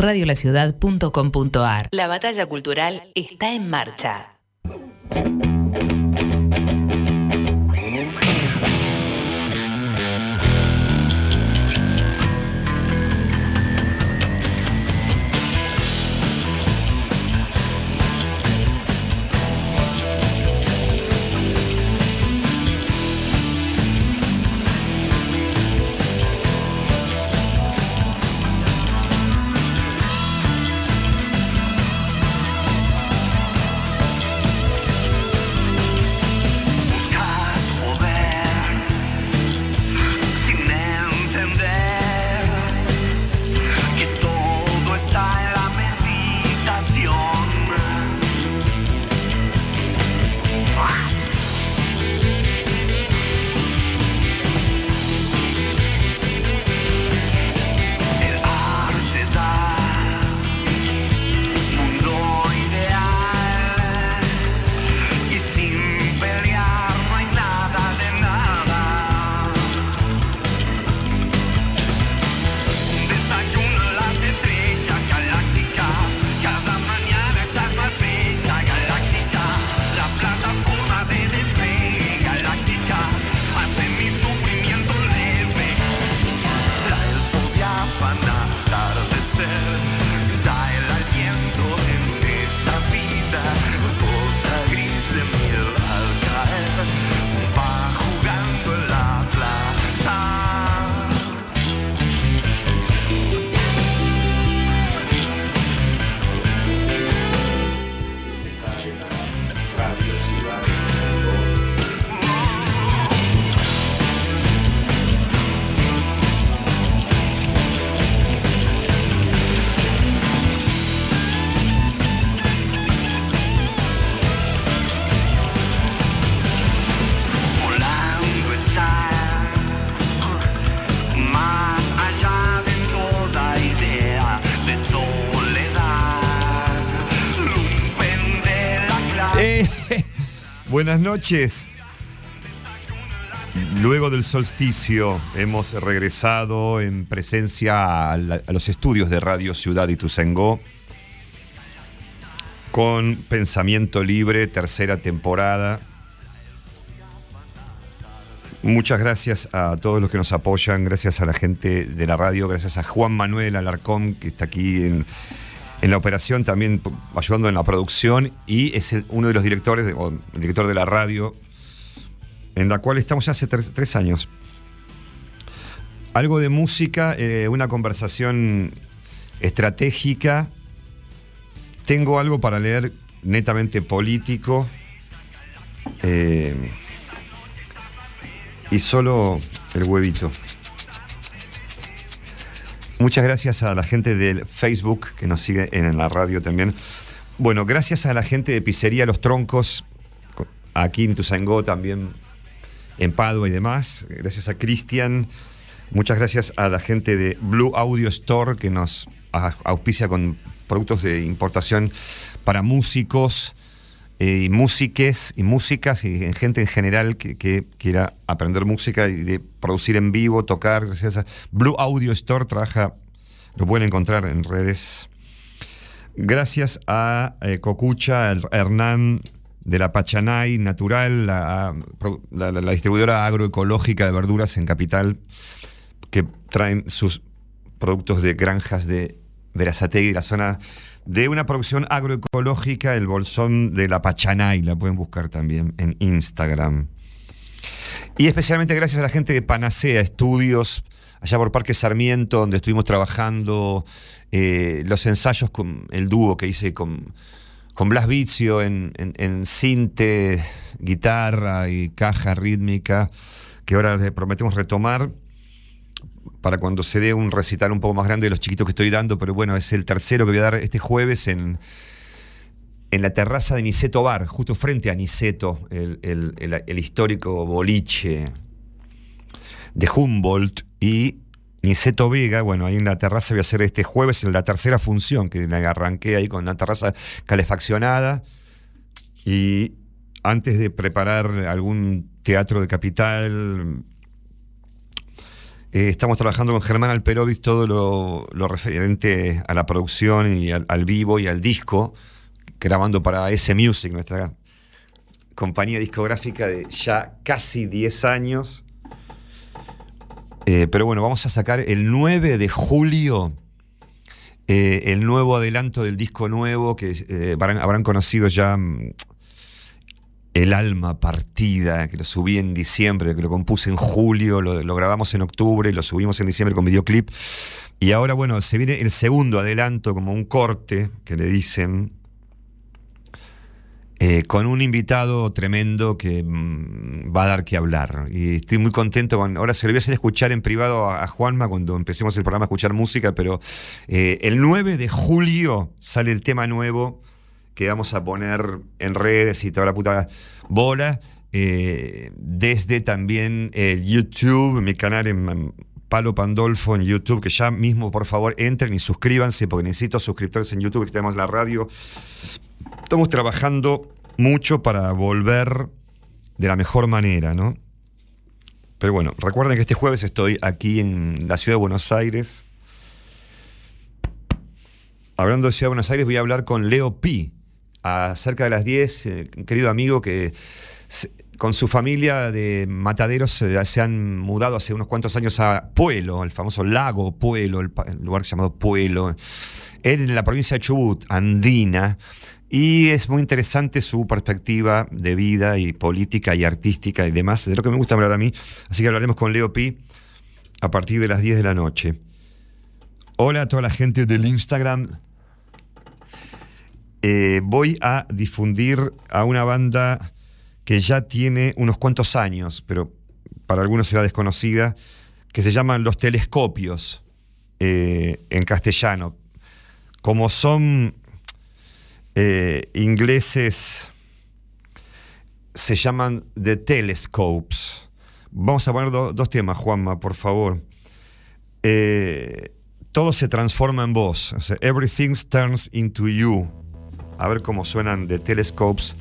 radiolaciudad.com.ar. La batalla cultural está en marcha. Buenas noches. Luego del solsticio hemos regresado en presencia a, los estudios de Radio Ciudad y Tuzengó con Pensamiento Libre, tercera temporada. Muchas gracias a todos los que nos apoyan, gracias a la gente de la radio, gracias a Juan Manuel Alarcón que está aquí en, en la operación, también ayudando en la producción y es uno de los directores, o el director de la radio, en la cual estamos ya hace tres, años. Algo de música, eh, una conversación estratégica. Tengo algo para leer netamente político. Eh, y solo el huevito. Muchas gracias a la gente del Facebook que nos sigue en la radio también. Bueno, gracias a la gente de Pizzería Los Troncos, aquí en Tuzangó también, en Padua y demás. Gracias a Cristian. Muchas gracias a la gente de Blue Audio Store que nos auspicia con productos de importación para músicos y músiques y músicas y gente en general que, quiera aprender música y de producir en vivo, tocar. Blue Audio Store trabaja, lo pueden encontrar en redes. Gracias a eh, Cocucha, Hernán de la Pachanay Natural, la, la, distribuidora agroecológica de verduras en Capital, que traen sus productos de granjas de Verazategui, la zona de una producción agroecológica, el bolsón de la Pachanay, la pueden buscar también en Instagram. Y especialmente gracias a la gente de Panacea Estudios, allá por Parque Sarmiento, donde estuvimos trabajando eh, los ensayos con el dúo que hice con, con Blas Vizio en, en, en cinte, guitarra y caja rítmica, que ahora les prometemos retomar para cuando se dé un recital un poco más grande de los chiquitos que estoy dando, pero bueno, es el tercero que voy a dar este jueves en, en la terraza de Niceto Bar, justo frente a Niceto, el, histórico boliche de Humboldt y Niceto Vega, bueno, ahí en la terraza voy a hacer este jueves en la tercera función, que la arranqué ahí con una terraza calefaccionada. Y antes de preparar algún teatro de capital Eh, estamos trabajando con Germán Alperovis todo lo, referente a la producción y al, vivo y al disco, grabando para S Music, nuestra compañía discográfica de ya casi 10 años. Eh, pero bueno, vamos a sacar el 9 de julio eh, el nuevo adelanto del disco nuevo que habrán, conocido ya mm, el alma partida, que lo subí en diciembre, que lo compuse en julio, lo, grabamos en octubre, lo subimos en diciembre con videoclip. Y ahora, bueno, se viene el segundo adelanto, como un corte, que le dicen, eh, con un invitado tremendo que mm, va a dar que hablar. Y estoy muy contento con. Ahora se lo voy a hacer escuchar en privado a, Juanma cuando empecemos el programa a escuchar música, pero eh, el 9 de julio sale el tema nuevo que vamos a poner en redes y toda la puta bola. Eh, desde también el YouTube, mi canal en Palo Pandolfo en YouTube, que ya mismo por favor entren y suscríbanse, porque necesito suscriptores en YouTube, que tenemos la radio. Estamos trabajando mucho para volver de la mejor manera, ¿no? Pero bueno, recuerden que este jueves estoy aquí en la ciudad de Buenos Aires. Hablando de Ciudad de Buenos Aires, voy a hablar con Leo Pi, a cerca de las 10, eh, un querido amigo que con su familia de mataderos eh, se han mudado hace unos cuantos años a Pueblo, el famoso lago Pueblo, el, lugar llamado Pueblo, en la provincia de Chubut, andina, y es muy interesante su perspectiva de vida y política y artística y demás, de lo que me gusta hablar a mí, así que hablaremos con Leo Pi a partir de las 10 de la noche. Hola a toda la gente del Instagram eh, voy a difundir a una banda que ya tiene unos cuantos años, pero para algunos será desconocida, que se llaman Los Telescopios eh, en castellano. Como son eh, ingleses, se llaman The Telescopes. Vamos a poner dos temas, Juanma, por favor. todo se transforma en vos. everything turns into you a ver cómo suenan de Telescopes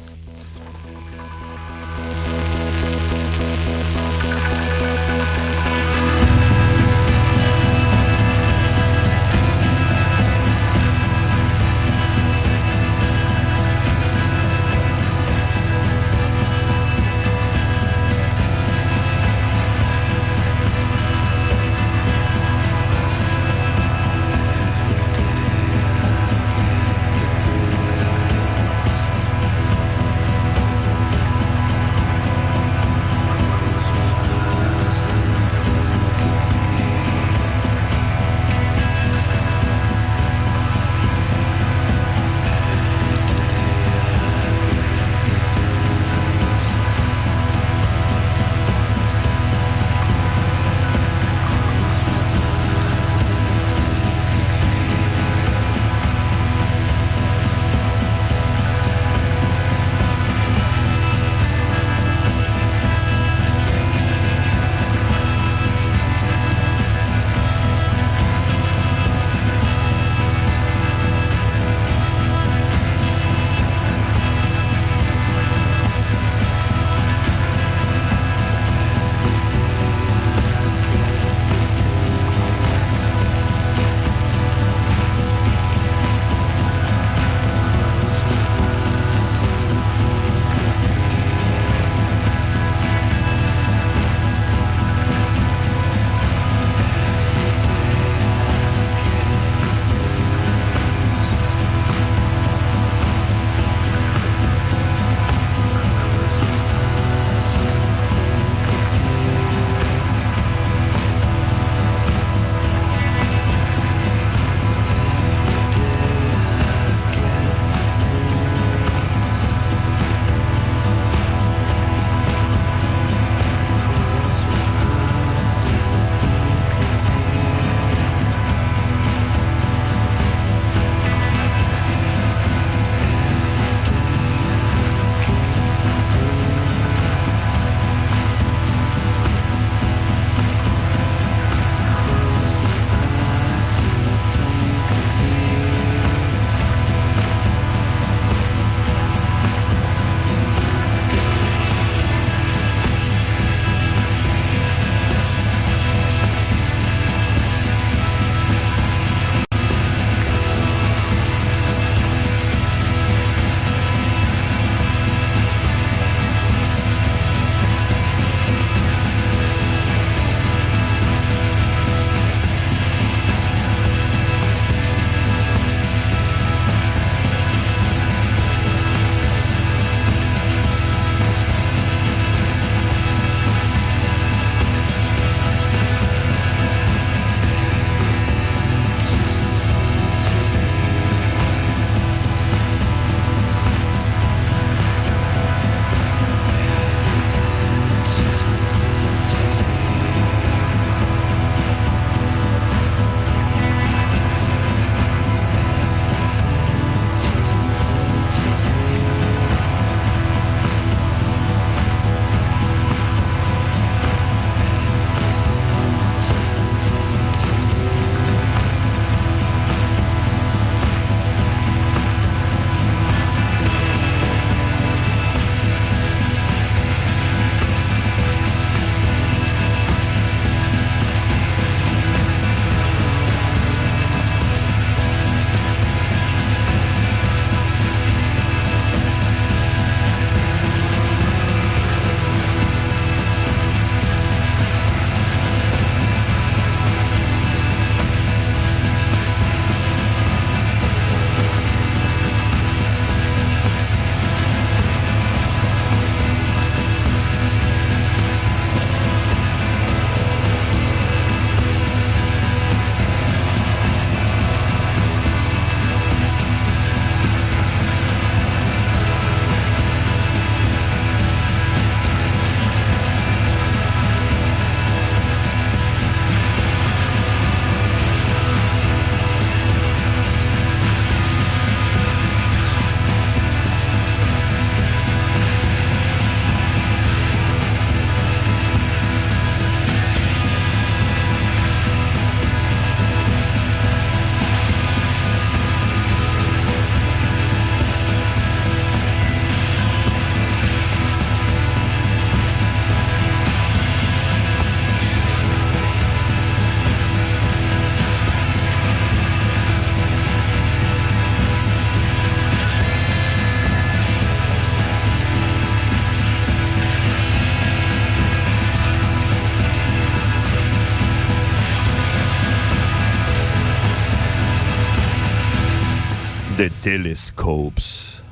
Telescopes.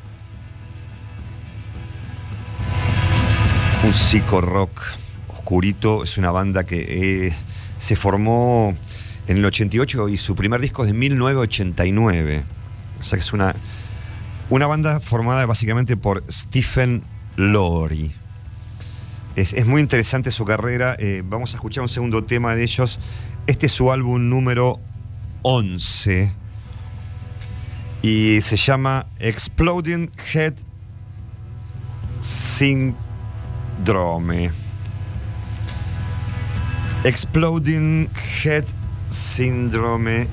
Un psico rock oscurito. Es una banda que eh, se formó en el 88 y su primer disco es de 1989. O sea que es una, una banda formada básicamente por Stephen Lori. Es, muy interesante su carrera. Eh, vamos a escuchar un segundo tema de ellos. Este es su álbum número 11 y se llama Exploding Head Syndrome. Exploding Head Syndrome.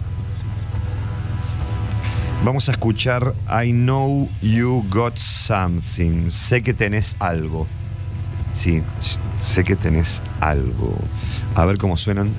Vamos a escuchar I Know You Got Something. Sé que tenés algo. Sí, sé que tenés algo. A ver cómo suenan.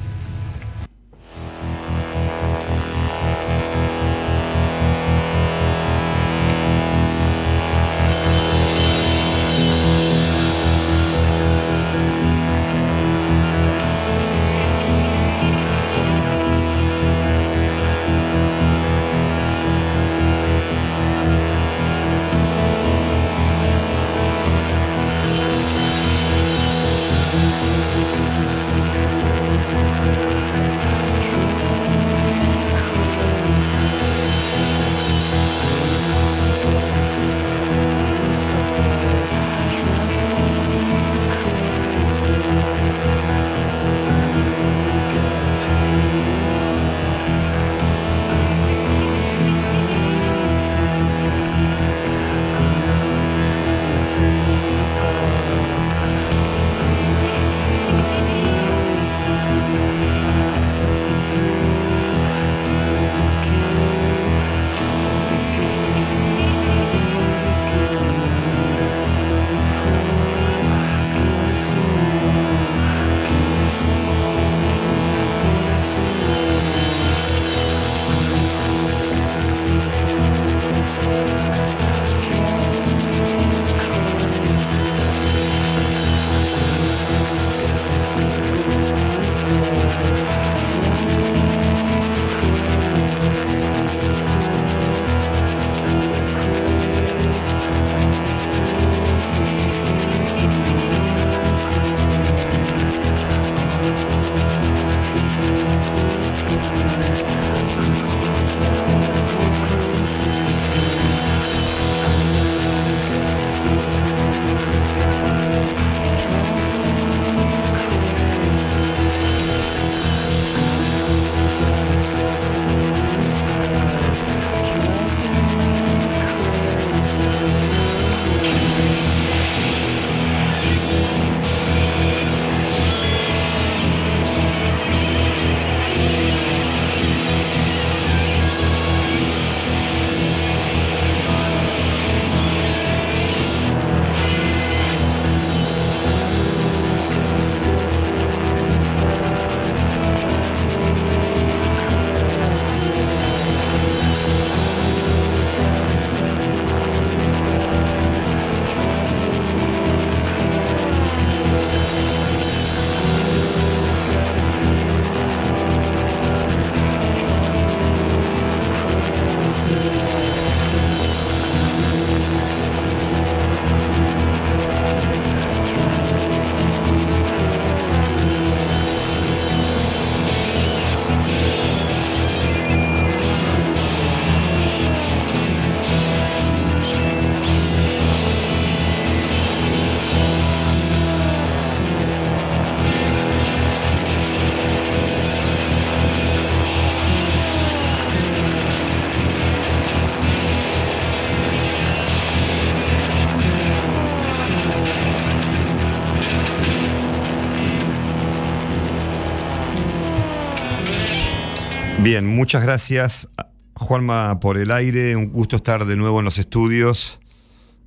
Bien, muchas gracias Juanma por el aire. Un gusto estar de nuevo en los estudios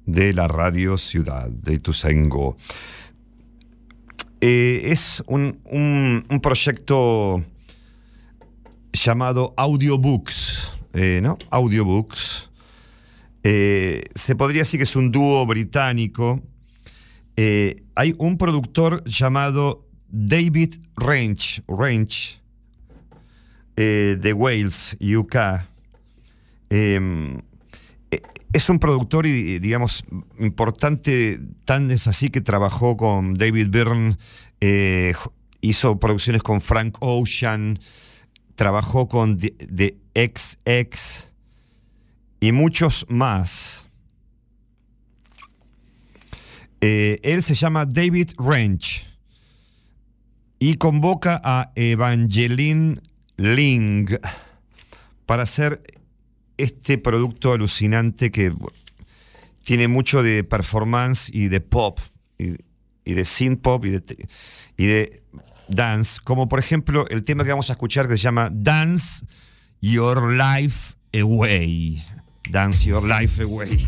de la Radio Ciudad de Ituzaingó. Eh, es un, proyecto llamado Audiobooks, eh, ¿no? Audiobooks. Eh, se podría decir que es un dúo británico. hay un productor llamado David Range, Range eh, de Wales, UK, em, es un productor y, digamos, importante, tan es así que trabajó con David Byrne, eh, hizo producciones con Frank Ocean, trabajó con The, XX y muchos más. Eh, él se llama David Wrench y convoca a Evangeline Ling para hacer este producto alucinante que tiene mucho de performance y de pop, y, de synth pop y de, y de dance, como por ejemplo el tema que vamos a escuchar que se llama Dance Your Life Away. Dance Your Life Away.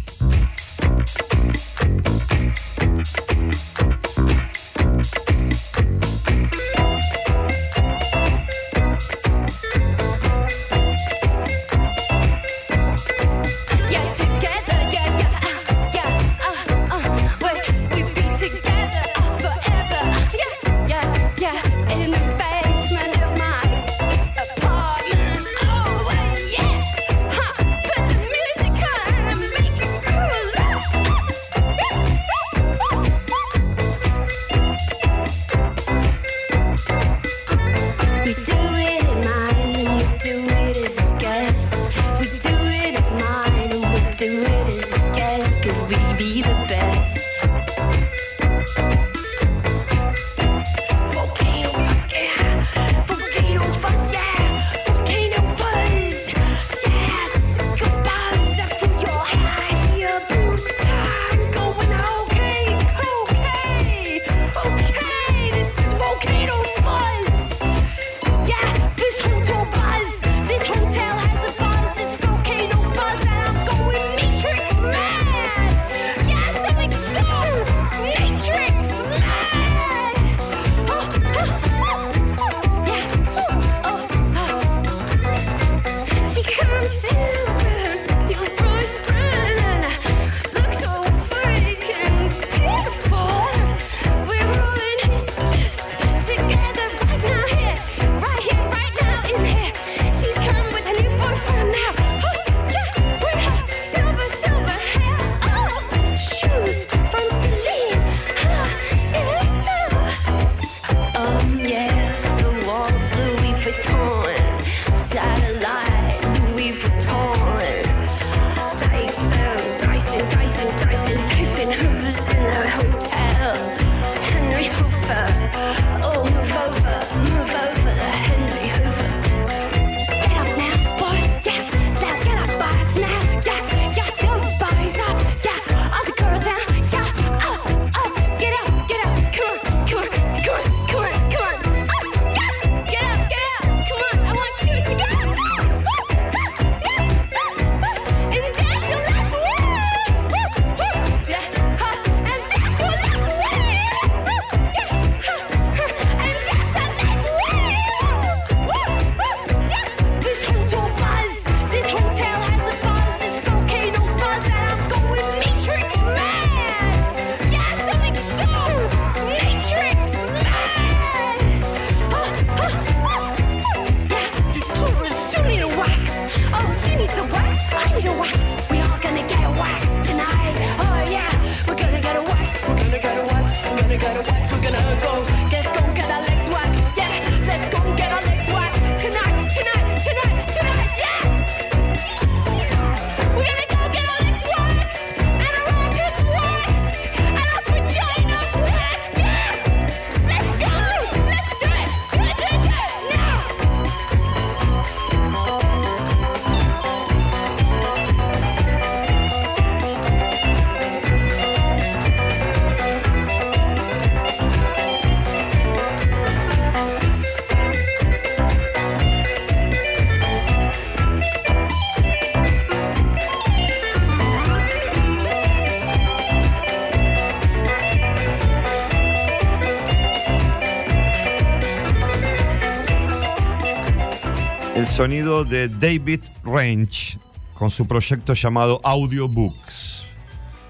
Sonido de David Range con su proyecto llamado Audiobooks,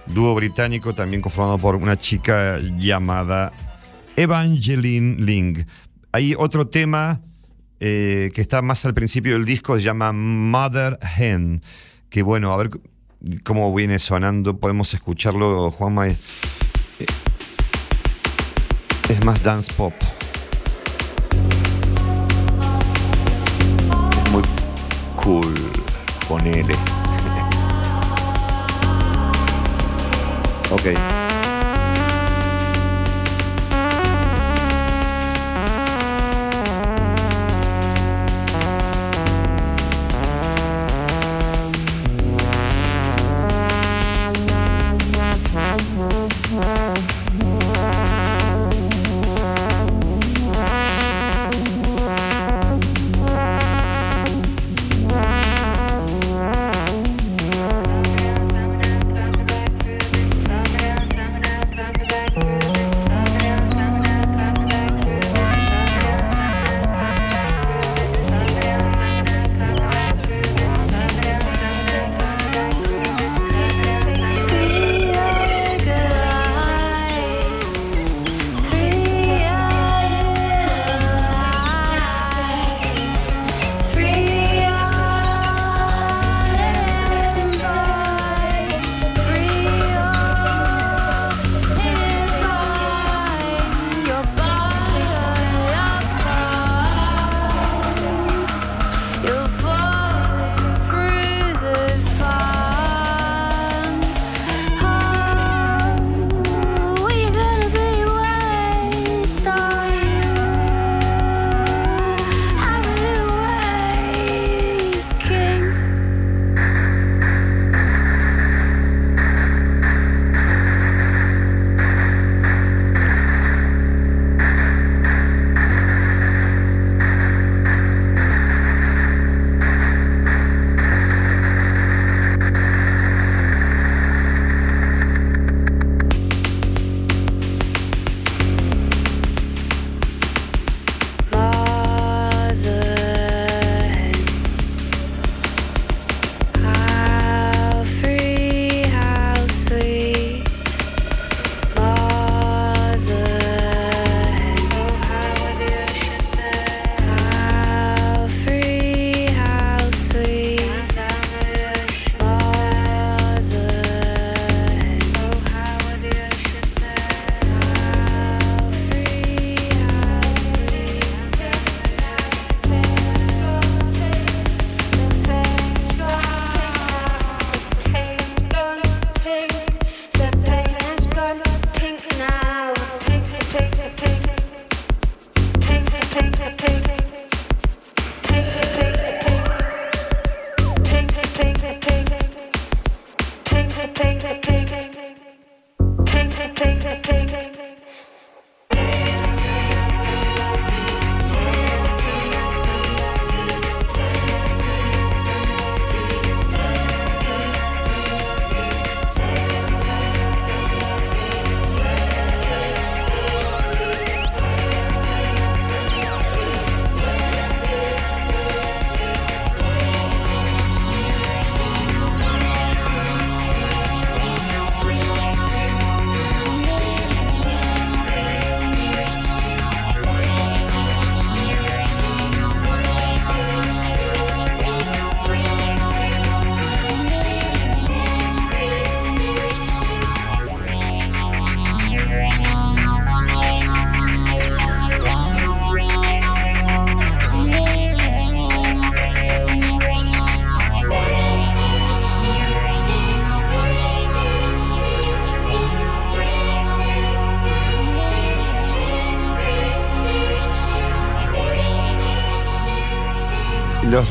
dúo británico también conformado por una chica llamada Evangeline Ling. Hay otro tema eh, que está más al principio del disco, se llama Mother Hen, que bueno, a ver, cómo viene sonando, podemos escucharlo, Juanma. Es, es más dance pop. Cool, ponele. ok.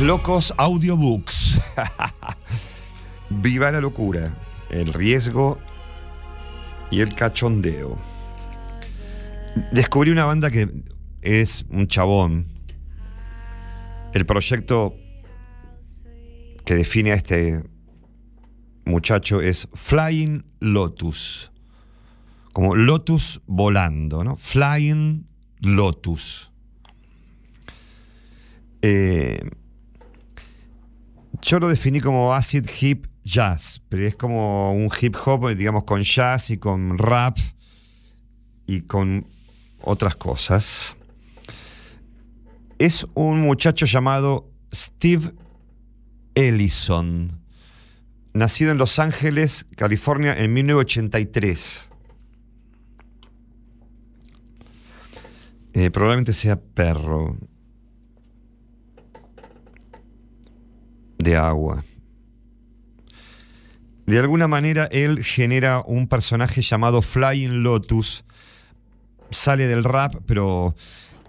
Locos audiobooks. Viva la locura, el riesgo y el cachondeo. Descubrí una banda que es un chabón. El proyecto que define a este muchacho es Flying Lotus. Como Lotus volando, ¿no? Flying Lotus. Eh, yo lo definí como acid hip jazz, pero es como un hip hop, digamos, con jazz y con rap y con otras cosas. Es un muchacho llamado Steve Ellison. nacido en Los Ángeles, California, en 1983. Eh, probablemente sea perro de agua. De alguna manera él genera un personaje llamado Flying Lotus. Sale del rap, pero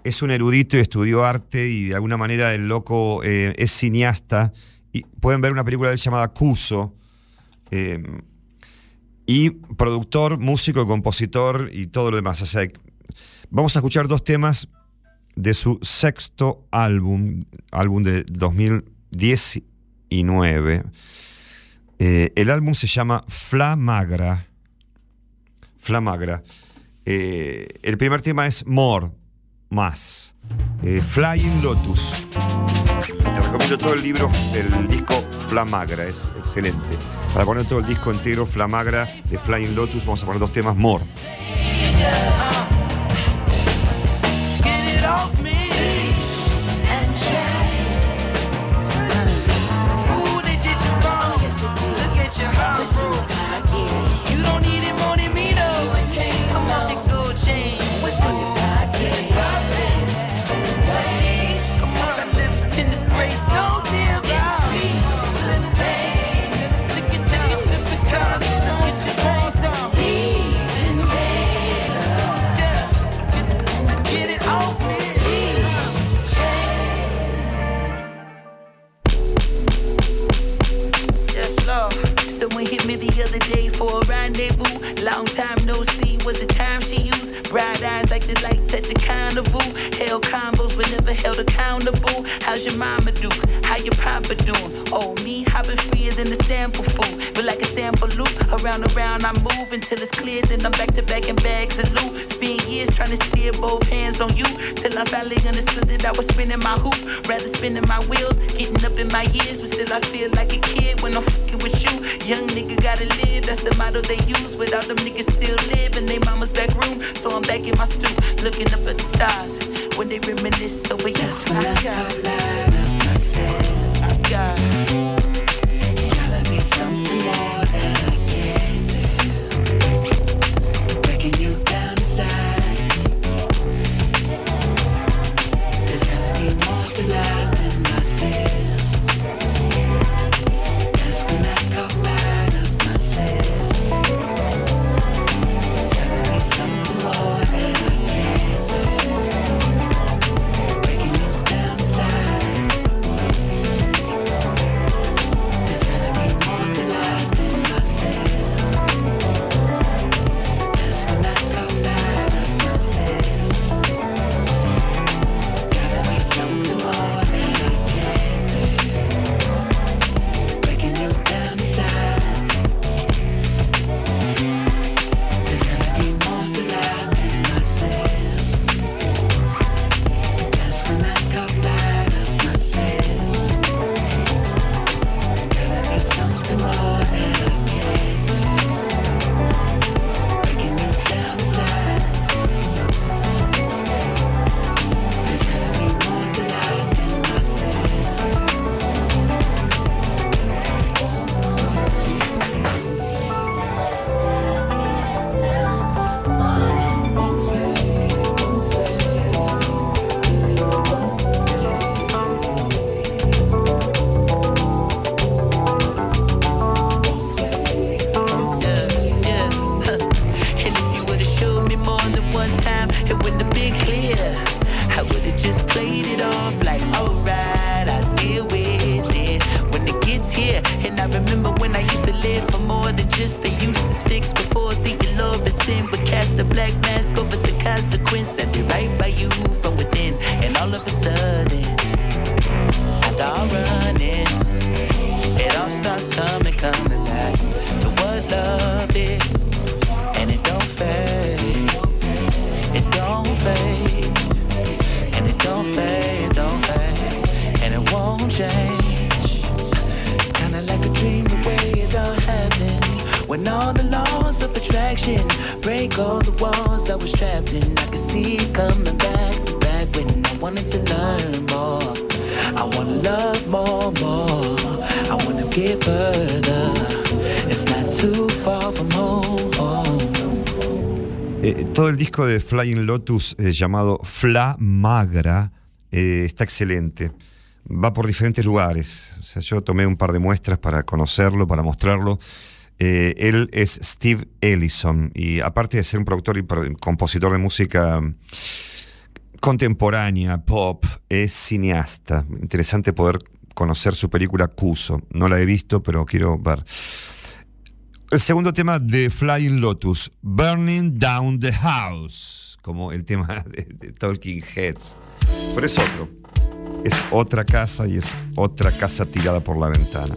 es un erudito y estudió arte y de alguna manera el loco eh, es cineasta. Y pueden ver una película de él llamada Cuso. Eh, y productor, músico, compositor y todo lo demás. O sea, vamos a escuchar dos temas de su sexto álbum, álbum de 2019. Eh, el álbum se llama Flamagra. Flamagra. Eh, el primer tema es More, más. Eh, Flying Lotus. Te recomiendo todo el libro, el disco Flamagra, es excelente. Para poner todo el disco entero, Flamagra de Flying Lotus, vamos a poner dos temas More. Until it's clear. Then I'm back to back in bags and loot. Spend years trying to steer both hands on you. Till I finally understood that I was spinning my hoop. Rather spinning my wheels, getting up in my years. But still I feel like a kid when I'm fucking with you. Young nigga gotta live, that's the motto they use. Without them niggas still live in their mama's back room. So I'm back in my stoop, looking up at the stars. When they reminisce disco de Flying Lotus eh, llamado Fla Magra eh, está excelente. Va por diferentes lugares. Yo tomé un par de muestras para conocerlo, para mostrarlo. Eh, él es Steve Ellison y aparte de ser un productor y compositor de música contemporánea, pop, es cineasta. Interesante poder conocer su película Cuso. No la he visto, pero quiero ver. El segundo tema de Flying Lotus, Burning Down the House, como el tema de, de Talking Heads. Pero es otro. Es otra casa y es otra casa tirada por la ventana.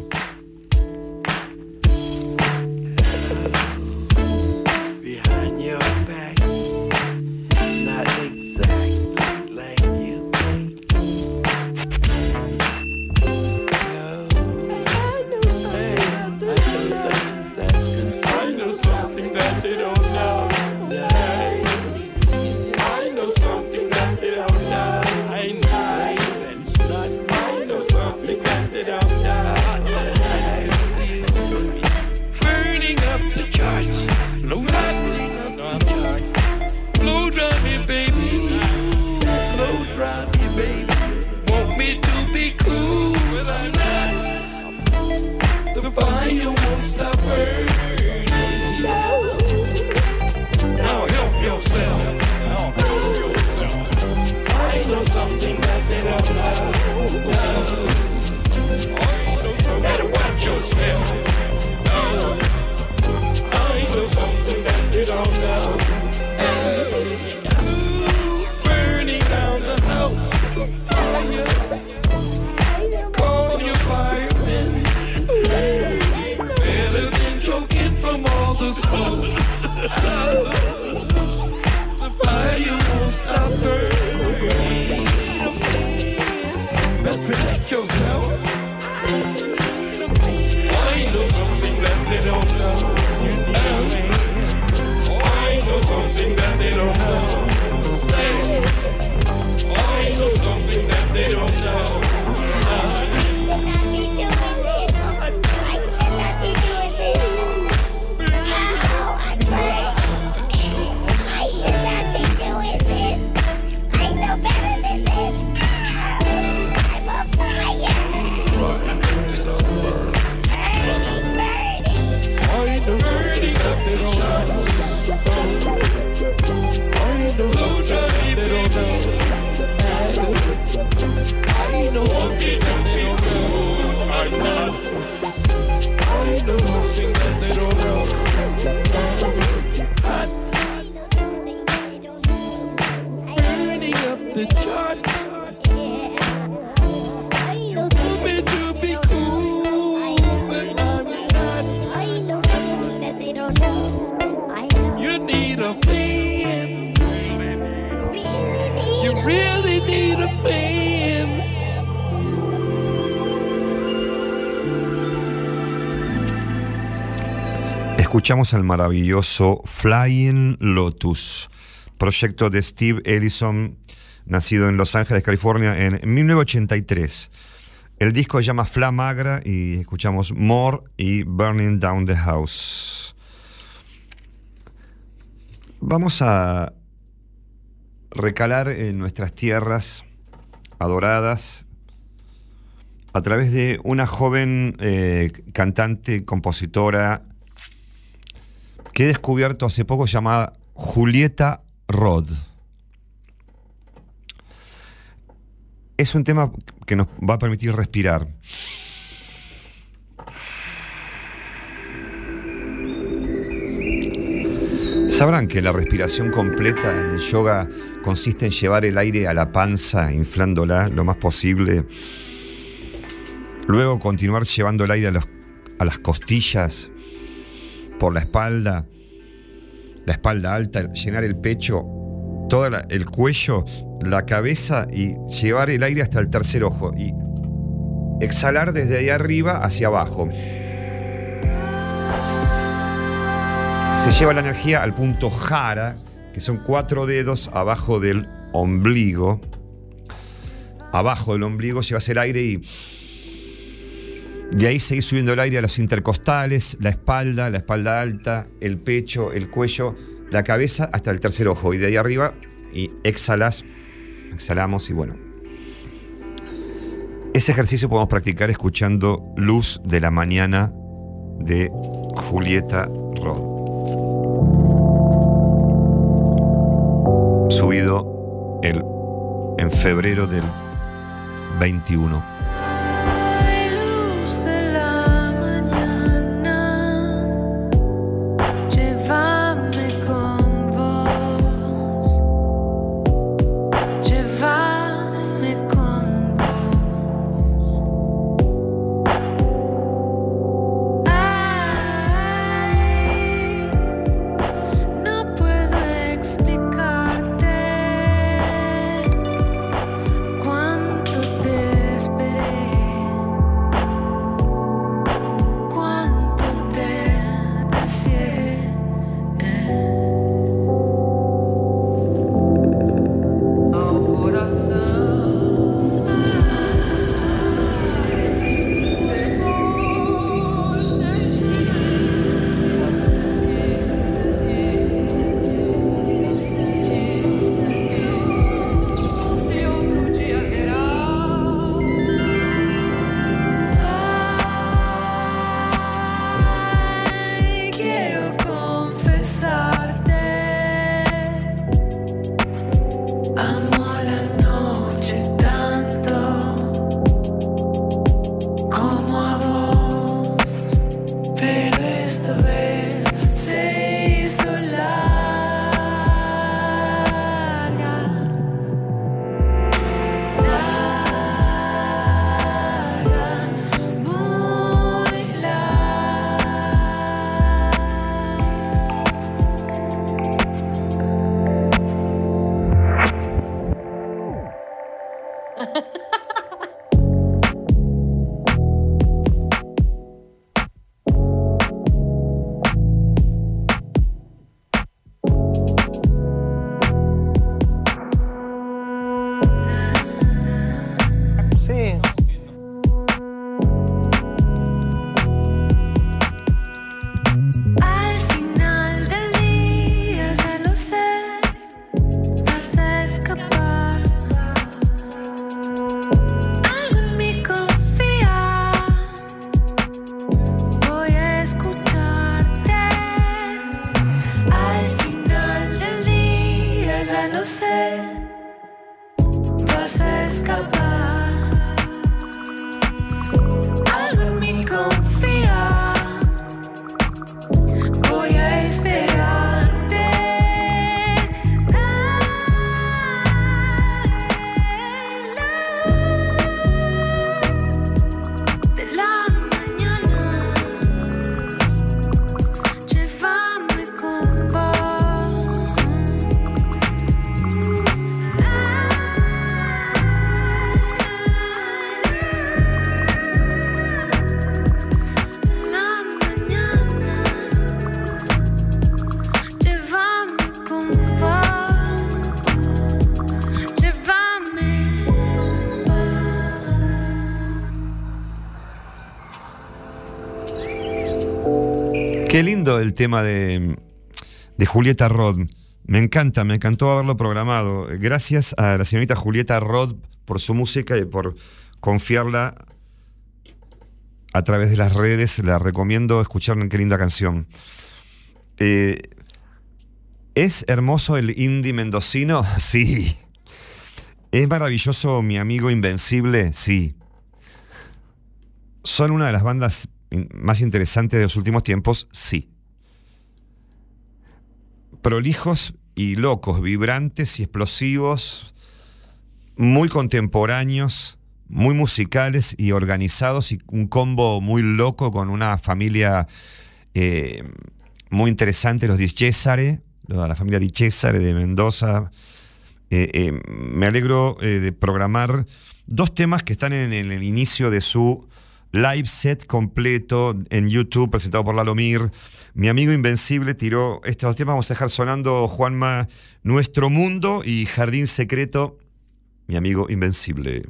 Escuchamos al maravilloso Flying Lotus, proyecto de Steve Ellison, nacido en Los Ángeles, California, en 1983. El disco se llama Fla Magra y escuchamos More y Burning Down the House. Vamos a recalar en nuestras tierras adoradas a través de una joven eh, cantante, compositora, que he descubierto hace poco llamada Julieta Rod. Es un tema que nos va a permitir respirar. Sabrán que la respiración completa en el yoga consiste en llevar el aire a la panza, inflándola lo más posible. Luego continuar llevando el aire a, a las costillas, por la espalda, la espalda alta, llenar el pecho, todo el cuello, la cabeza y llevar el aire hasta el tercer ojo y exhalar desde ahí arriba hacia abajo. Se lleva la energía al punto jara, que son cuatro dedos abajo del ombligo. Abajo del ombligo llevas el aire y de ahí seguís subiendo el aire a los intercostales, la espalda, la espalda alta, el pecho, el cuello, la cabeza hasta el tercer ojo y de ahí arriba y exhalas, exhalamos y bueno. Ese ejercicio podemos practicar escuchando Luz de la Mañana de Julieta Rod. Subido el, en febrero del 21. El tema de, Julieta Rod. Me encanta, me encantó haberlo programado. Gracias a la señorita Julieta Rod por su música y por confiarla a través de las redes. La recomiendo escuchar qué linda canción. Eh, ¿Es hermoso el indie mendocino? Sí. ¿Es maravilloso mi amigo Invencible? Sí. ¿Son una de las bandas más interesantes de los últimos tiempos? Sí. Prolijos y locos, vibrantes y explosivos, muy contemporáneos, muy musicales y organizados y un combo muy loco con una familia eh, muy interesante, los Di Cesare, la familia Di Cesare de Mendoza. Eh, eh, me alegro de programar dos temas que están en el inicio de su live set completo en YouTube, presentado por Lalo Mir. Mi amigo Invencible tiró estos dos temas. Vamos a dejar sonando, Juanma, Nuestro Mundo y Jardín Secreto. Mi amigo Invencible.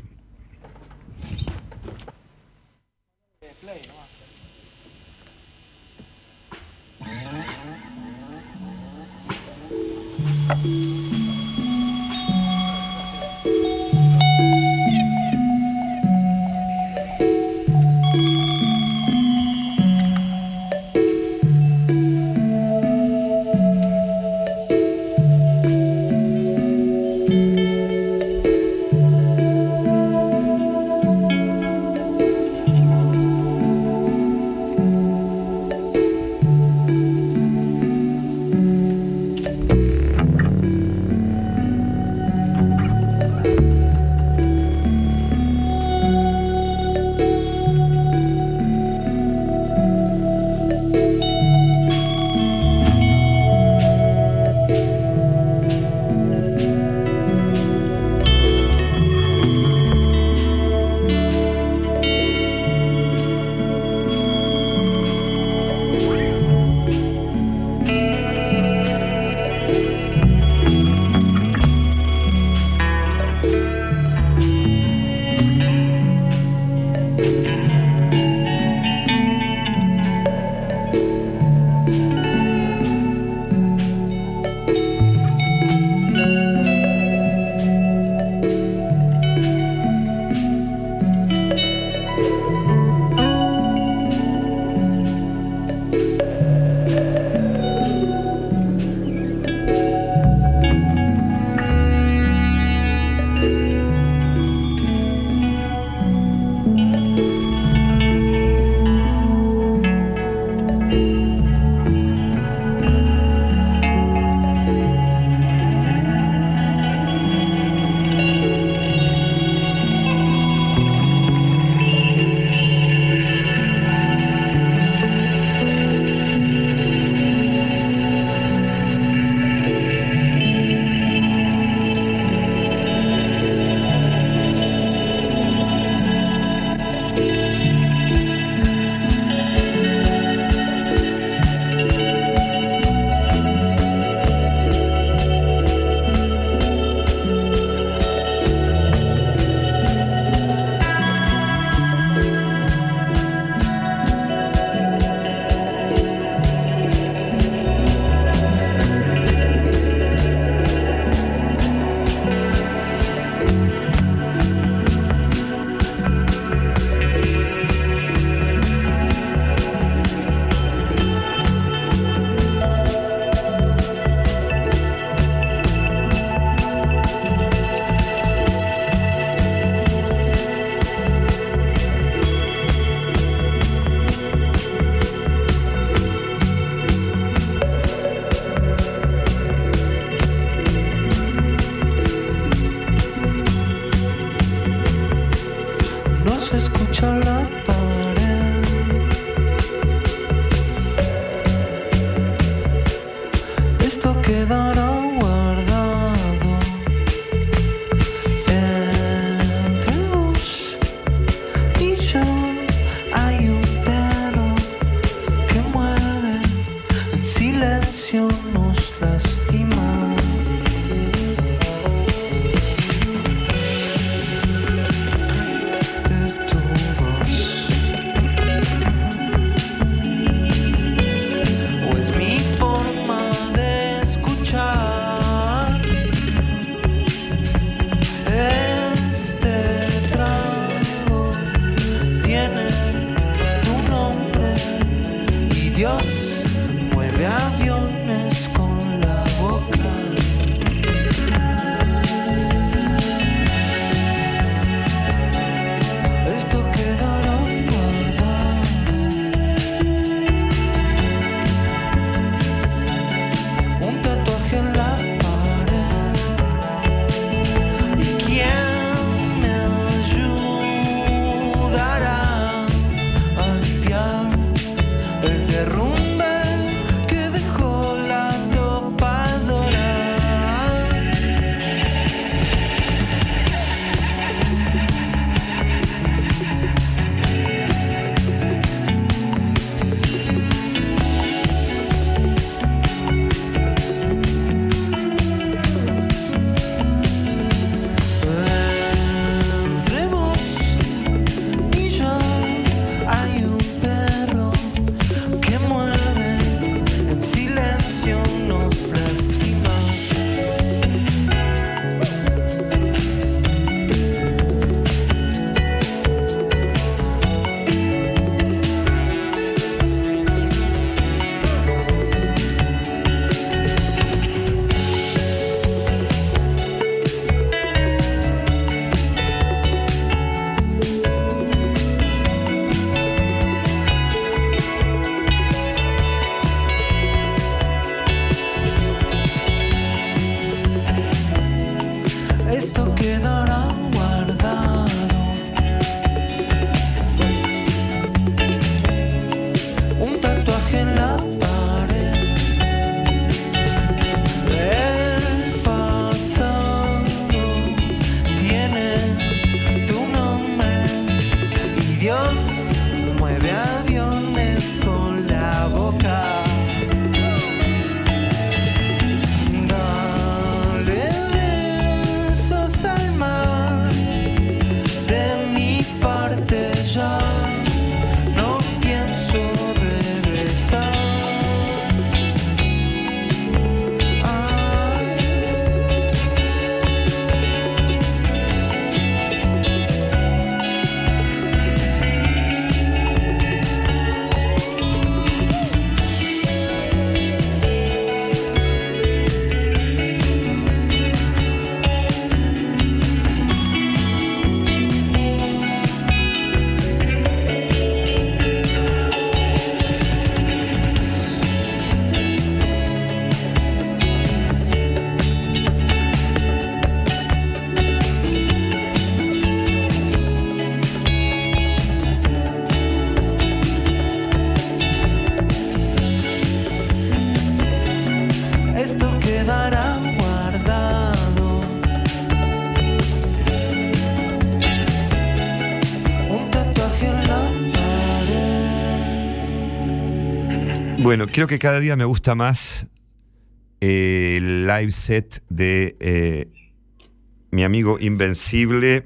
Bueno, creo que cada día me gusta más eh, el live set de eh, mi amigo Invencible,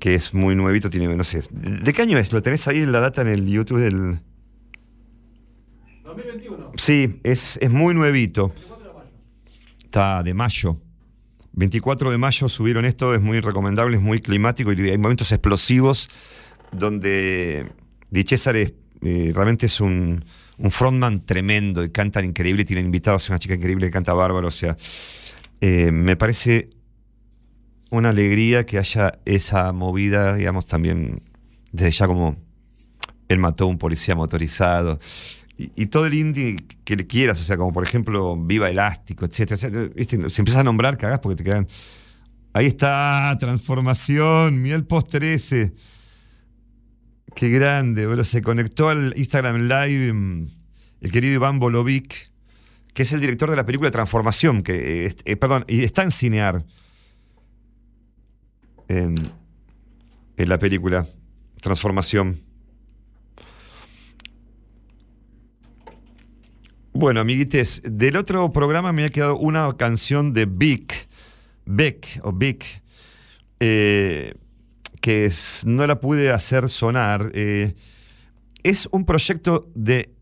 que es muy nuevito, tiene, no sé, ¿de qué año es? ¿Lo tenés ahí en la data en el YouTube del...? 2021. Sí, es, es muy nuevito. Está de mayo. 24 de mayo subieron esto, es muy recomendable, es muy climático y hay momentos explosivos donde Di César es, eh, realmente es un, un frontman tremendo y cantan increíble, tienen invitados una chica increíble que canta bárbaro, o sea, eh, me parece una alegría que haya esa movida, digamos, también desde ya como él mató a un policía motorizado. Y, todo el indie que le quieras, o sea, como por ejemplo Viva Elástico, etcétera, etcétera, ¿viste? Se empieza a nombrar, cagás porque te quedan. Ahí está, transformación, mira el póster ese. Qué grande, boludo. Se conectó al Instagram Live mm, el querido Iván Bolovic, que es el director de la película Transformación, que, eh, eh, perdón, y está en Cinear. En, en la película Transformación. Bueno, amiguites, del otro programa me ha quedado una canción de Vic, Beck o Vic, eh, que no la pude hacer sonar. eh, es un proyecto de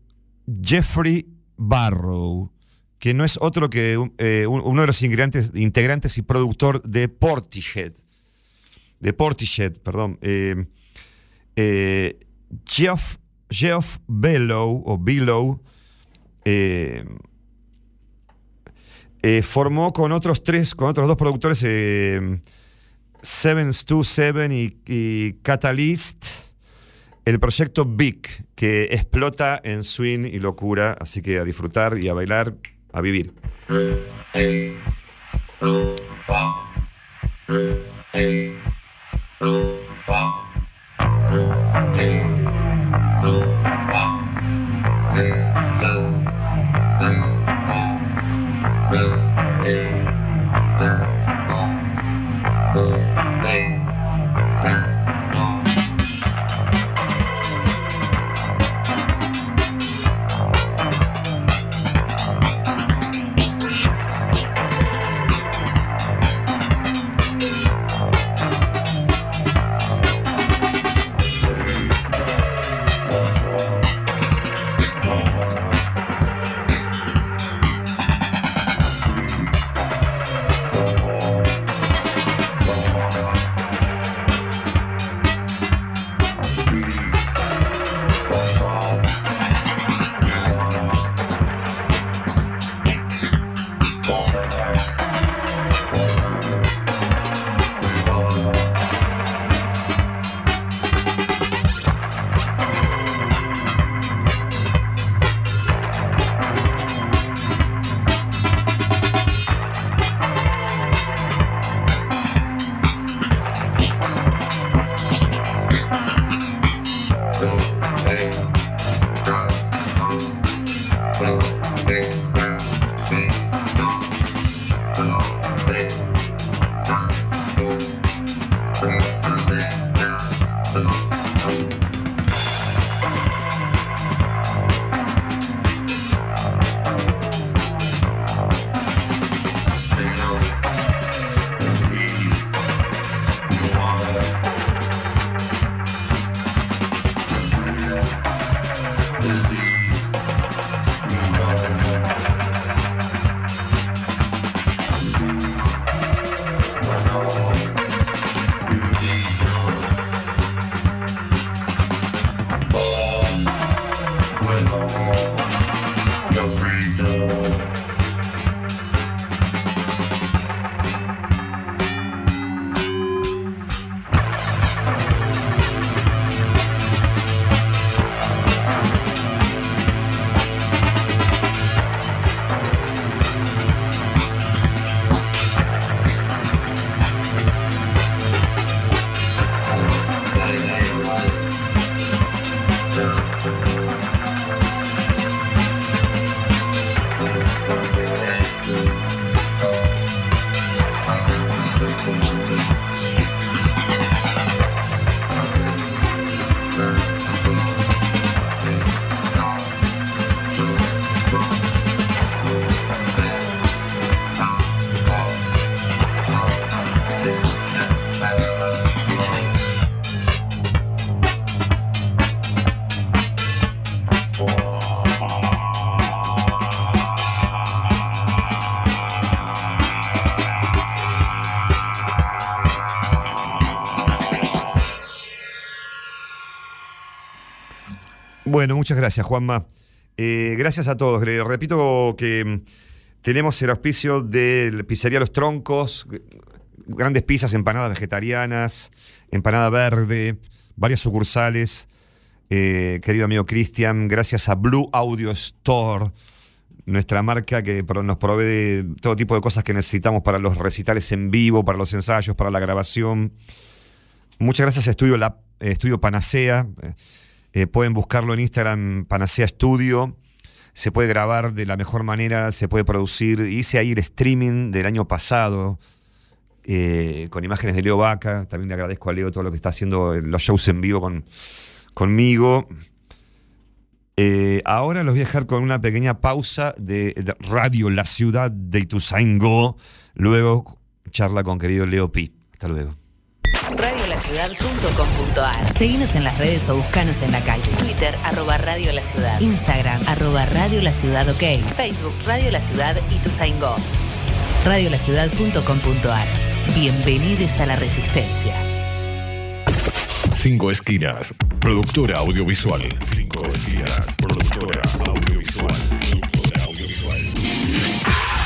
Jeffrey Barrow, que no es otro que eh, un- uno de los integrantes, integrantes y productor de Portishead. De Portishead, perdón. eh, eh, Geoff, Geoff Bellow, o Billow, eh, eh, formó con otros tres, con otros dos productores, 727 y, y Catalyst, el proyecto Big, que explota en swing y locura, así que a disfrutar y a bailar, a vivir. Bueno, muchas gracias, Juanma. Eh, gracias a todos. Le repito que mm, tenemos el auspicio de Pizzería Los Troncos, grandes pizzas, empanadas vegetarianas, empanada verde, varias sucursales. Eh, querido amigo Cristian, gracias a Blue Audio Store, nuestra marca que nos provee todo tipo de cosas que necesitamos para los recitales en vivo, para los ensayos, para la grabación. Muchas gracias a Estudio, La- eh, Estudio Panacea. Eh, pueden buscarlo en Instagram, Panacea Studio. Se puede grabar de la mejor manera, se puede producir. Hice ahí el streaming del año pasado eh, con imágenes de Leo Vaca. También le agradezco a Leo todo lo que está haciendo en los shows en vivo con, conmigo. Eh, ahora los voy a dejar con una pequeña pausa de, de Radio La Ciudad de Ituzaingó. Luego charla con querido Leo Pi. Hasta luego. Radiolaciudad.com.ar Seguinos en las redes o buscanos en la calle. Twitter, arroba Radio La Ciudad. Instagram, arroba Radio La Ciudad OK. Facebook, Radio La Ciudad y Tuzaingó. Radiolaciudad.com.ar Bienvenidos a la Resistencia. Cinco Esquinas, productora audiovisual. Cinco Esquinas, productora audiovisual. Productora audiovisual.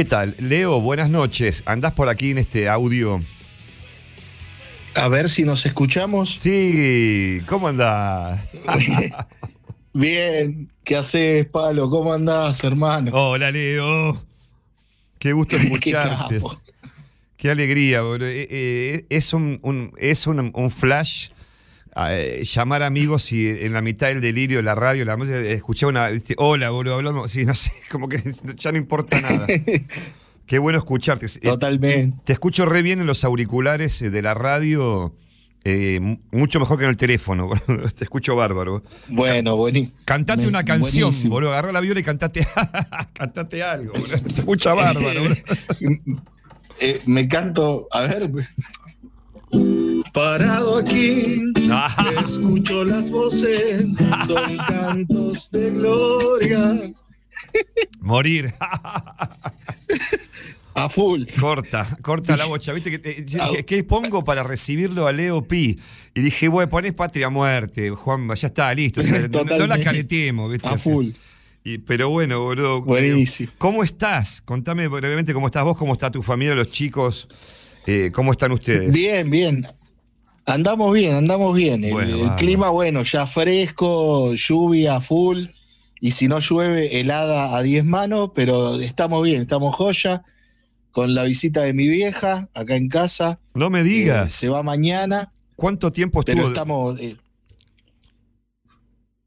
¿Qué tal? Leo, buenas noches. ¿Andás por aquí en este audio? A ver si nos escuchamos. Sí, ¿cómo andás? Bien, ¿qué haces, Palo? ¿Cómo andás, hermano? Hola, Leo. Qué gusto escucharte. Qué. Qué alegría, boludo. Eh, eh, es un, un- es un, un flash eh, llamar amigos y en la mitad del delirio, la radio, la música, escuchar una. ¿viste? Hola, boludo, hablamos. Sí, no sé, como que ya no importa nada. Qué bueno escucharte. Eh, Totalmente. Te escucho re bien en los auriculares eh, de la radio, eh, mu- mucho mejor que en el teléfono, boludo. Te escucho bárbaro. Bueno, buenísimo. Cantate una canción, buenísimo. boludo. Agarrá la viola y cantate, cantate algo, boludo. Se escucha bárbaro, boludo. Me canto, a ver. Parado aquí, escucho las voces, son cantos de gloria. Morir. A full. Corta, corta la bocha. ¿Viste que te- dije, ¿Qué pongo para recibirlo a Leo Pi? Y dije, bueno, ponés patria muerte, Juan, ya está, listo. o sea, no, no la caretemos, ¿viste? A O sea, full. y- pero bueno, boludo. eh, Buenísimo. ¿Cómo estás? Contame brevemente cómo estás vos, cómo está tu familia, los chicos, eh, cómo están ustedes. Bien, bien. Andamos bien, andamos bien. El, Bueno, el bárbaro. clima, bueno, ya fresco, lluvia full. Y si no llueve, helada a 10 manos, pero estamos bien, estamos joya. Con la visita de mi vieja acá en casa. No me Eh, digas. se va mañana, ¿Cuánto tiempo pero estuvo? estamos. eh,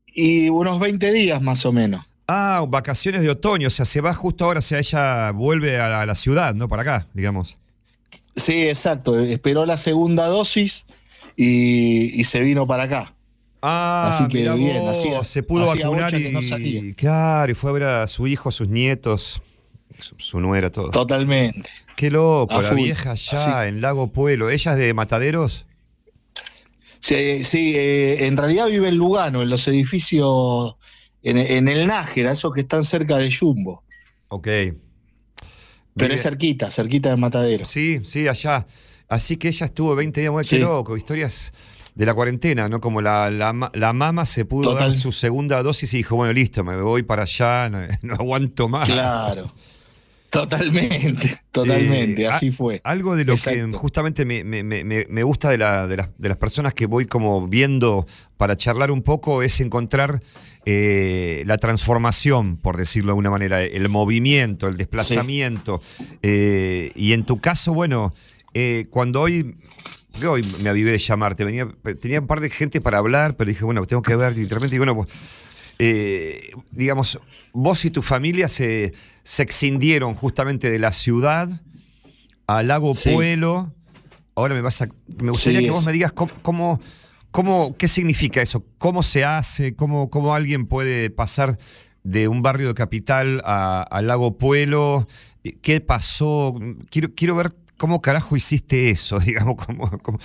y unos 20 días más o menos. Ah, vacaciones de otoño, o sea, se va justo ahora, o sea, ella vuelve a la, a la ciudad, ¿no? Para acá, digamos. Sí, exacto. Esperó la segunda dosis y, y se vino para acá. Ah, Así que mirá bien, vos, hacía- se pudo vacunar y, que no salía. claro, y fue a ver a su hijo, a sus nietos, su, su nuera, todo. Totalmente. Qué loco, A la full. vieja allá Así. en Lago Pueblo. ¿Ella es de Mataderos? Sí, sí, eh, en realidad vive en Lugano, en los edificios, en, en el Nájera, esos que están cerca de Jumbo. Ok. Pero es cerquita, cerquita de Matadero. Sí, sí, allá. Así que ella estuvo 20 días, bueno, Sí. loco, historias de la cuarentena, ¿no? Como la, la, ma- la mama se pudo Total. dar su segunda dosis y dijo, bueno, listo, me voy para allá, no, no aguanto más. Claro. Totalmente, totalmente, Eh, así fue. Algo de lo que justamente me, me- me- me- me gusta de, la- de las, de las personas que voy como viendo para charlar un poco es encontrar eh, la transformación, por decirlo de alguna manera, el movimiento, el desplazamiento. Eh, y en tu caso, bueno, eh, cuando hoy, yo hoy me avivé de llamarte, venía, tenía un par de gente para hablar, pero dije, bueno, tengo que ver, y de repente digo, bueno, pues, eh, digamos, vos y tu familia se, se exindieron justamente de la ciudad a Lago Sí. Pueblo. Ahora me vas a. Me gustaría Sí, que vos me digas cómo, cómo, cómo- qué significa eso, cómo se hace, cómo, cómo alguien puede pasar de un barrio de capital a, a Lago Pueblo, qué pasó. Quiero, quiero ver cómo carajo hiciste eso, digamos, cómo, cómo-